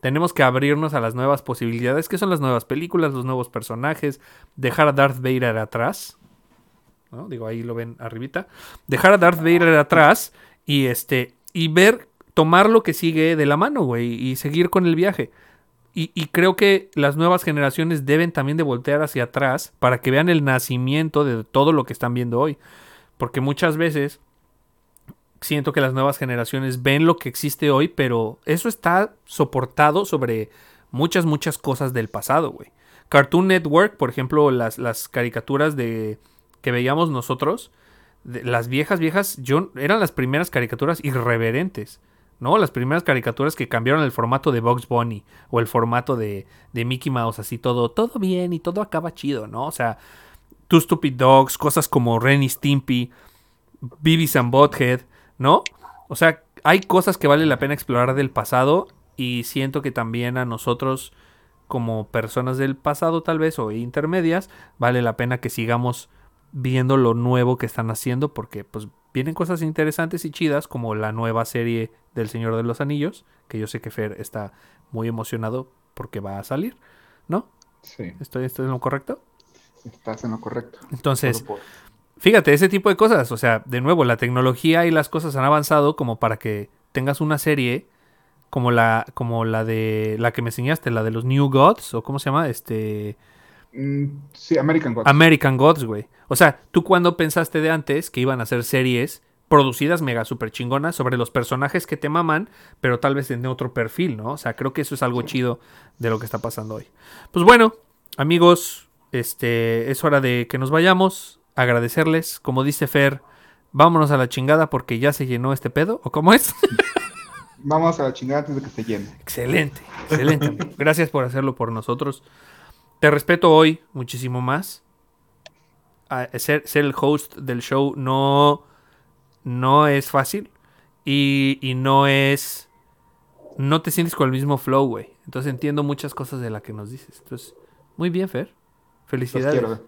Speaker 2: tenemos que abrirnos a las nuevas posibilidades, que son las nuevas películas, los nuevos personajes, dejar a Darth Vader atrás. ¿no? Digo, ahí lo ven arribita. Dejar a Darth Vader atrás y este y ver tomar lo que sigue de la mano, güey, y seguir con el viaje. Y, creo que las nuevas generaciones deben también de voltear hacia atrás para que vean el nacimiento de todo lo que están viendo hoy. Porque muchas veces siento que las nuevas generaciones ven lo que existe hoy, pero eso está soportado sobre muchas, muchas cosas del pasado, güey. Cartoon Network, por ejemplo, las, las caricaturas de que veíamos nosotros, las viejas, viejas, yo, eran las primeras caricaturas irreverentes. ¿No? Las primeras caricaturas que cambiaron el formato de Bugs Bunny o el formato de, de, Mickey Mouse, así todo, todo bien y todo acaba chido, ¿no? O sea, Two Stupid Dogs, cosas como Ren y Stimpy, Beavis and Butthead, ¿no? O sea, hay cosas que vale la pena explorar del pasado y siento que también a nosotros como personas del pasado tal vez o intermedias vale la pena que sigamos viendo lo nuevo que están haciendo porque pues vienen cosas interesantes y chidas como la nueva serie del Señor de los Anillos, que yo sé que Fer está muy emocionado porque va a salir, ¿no?
Speaker 5: Sí,
Speaker 2: ¿Estoy, estoy en lo correcto?
Speaker 5: estás en lo correcto.
Speaker 2: Entonces,
Speaker 5: por-
Speaker 2: Fíjate, ese tipo de cosas, o sea, de nuevo, la tecnología y las cosas han avanzado como para que tengas una serie como la como la de la que me enseñaste, la de los New Gods o cómo se llama, este
Speaker 5: sí, American Gods.
Speaker 2: American Gods, güey. O sea, tú cuando pensaste de antes que iban a hacer series producidas mega super chingonas sobre los personajes que te maman, pero tal vez en otro perfil, ¿no? O sea, creo que eso es algo chido de lo que está pasando hoy. Pues bueno, amigos, este es hora de que nos vayamos, agradecerles, como dice Fer, vámonos a la chingada porque ya se llenó este pedo, ¿o cómo es?
Speaker 5: Vamos a la chingada antes de que se llene.
Speaker 2: excelente, excelente. amigo. Gracias por hacerlo por nosotros. Te respeto hoy muchísimo más. Ah, ser, ser el host del show no, no es fácil y, y no es... No te sientes con el mismo flow, güey. Entonces entiendo muchas cosas de las que nos dices. Entonces, muy bien, Fer.
Speaker 5: Los
Speaker 2: Felicidades.
Speaker 5: Los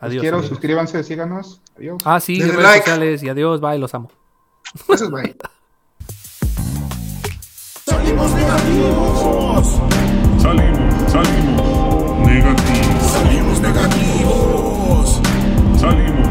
Speaker 2: Adiós.
Speaker 5: quiero,
Speaker 2: amigos.
Speaker 5: suscríbanse, síganos. Adiós.
Speaker 2: Ah, sí, redes
Speaker 1: like.
Speaker 2: sociales y adiós, bye, los amo.
Speaker 1: Es bye.
Speaker 3: Salimos negativos.
Speaker 4: Salimos, salimos negativos.
Speaker 3: Salimos negativos.
Speaker 4: Salimos,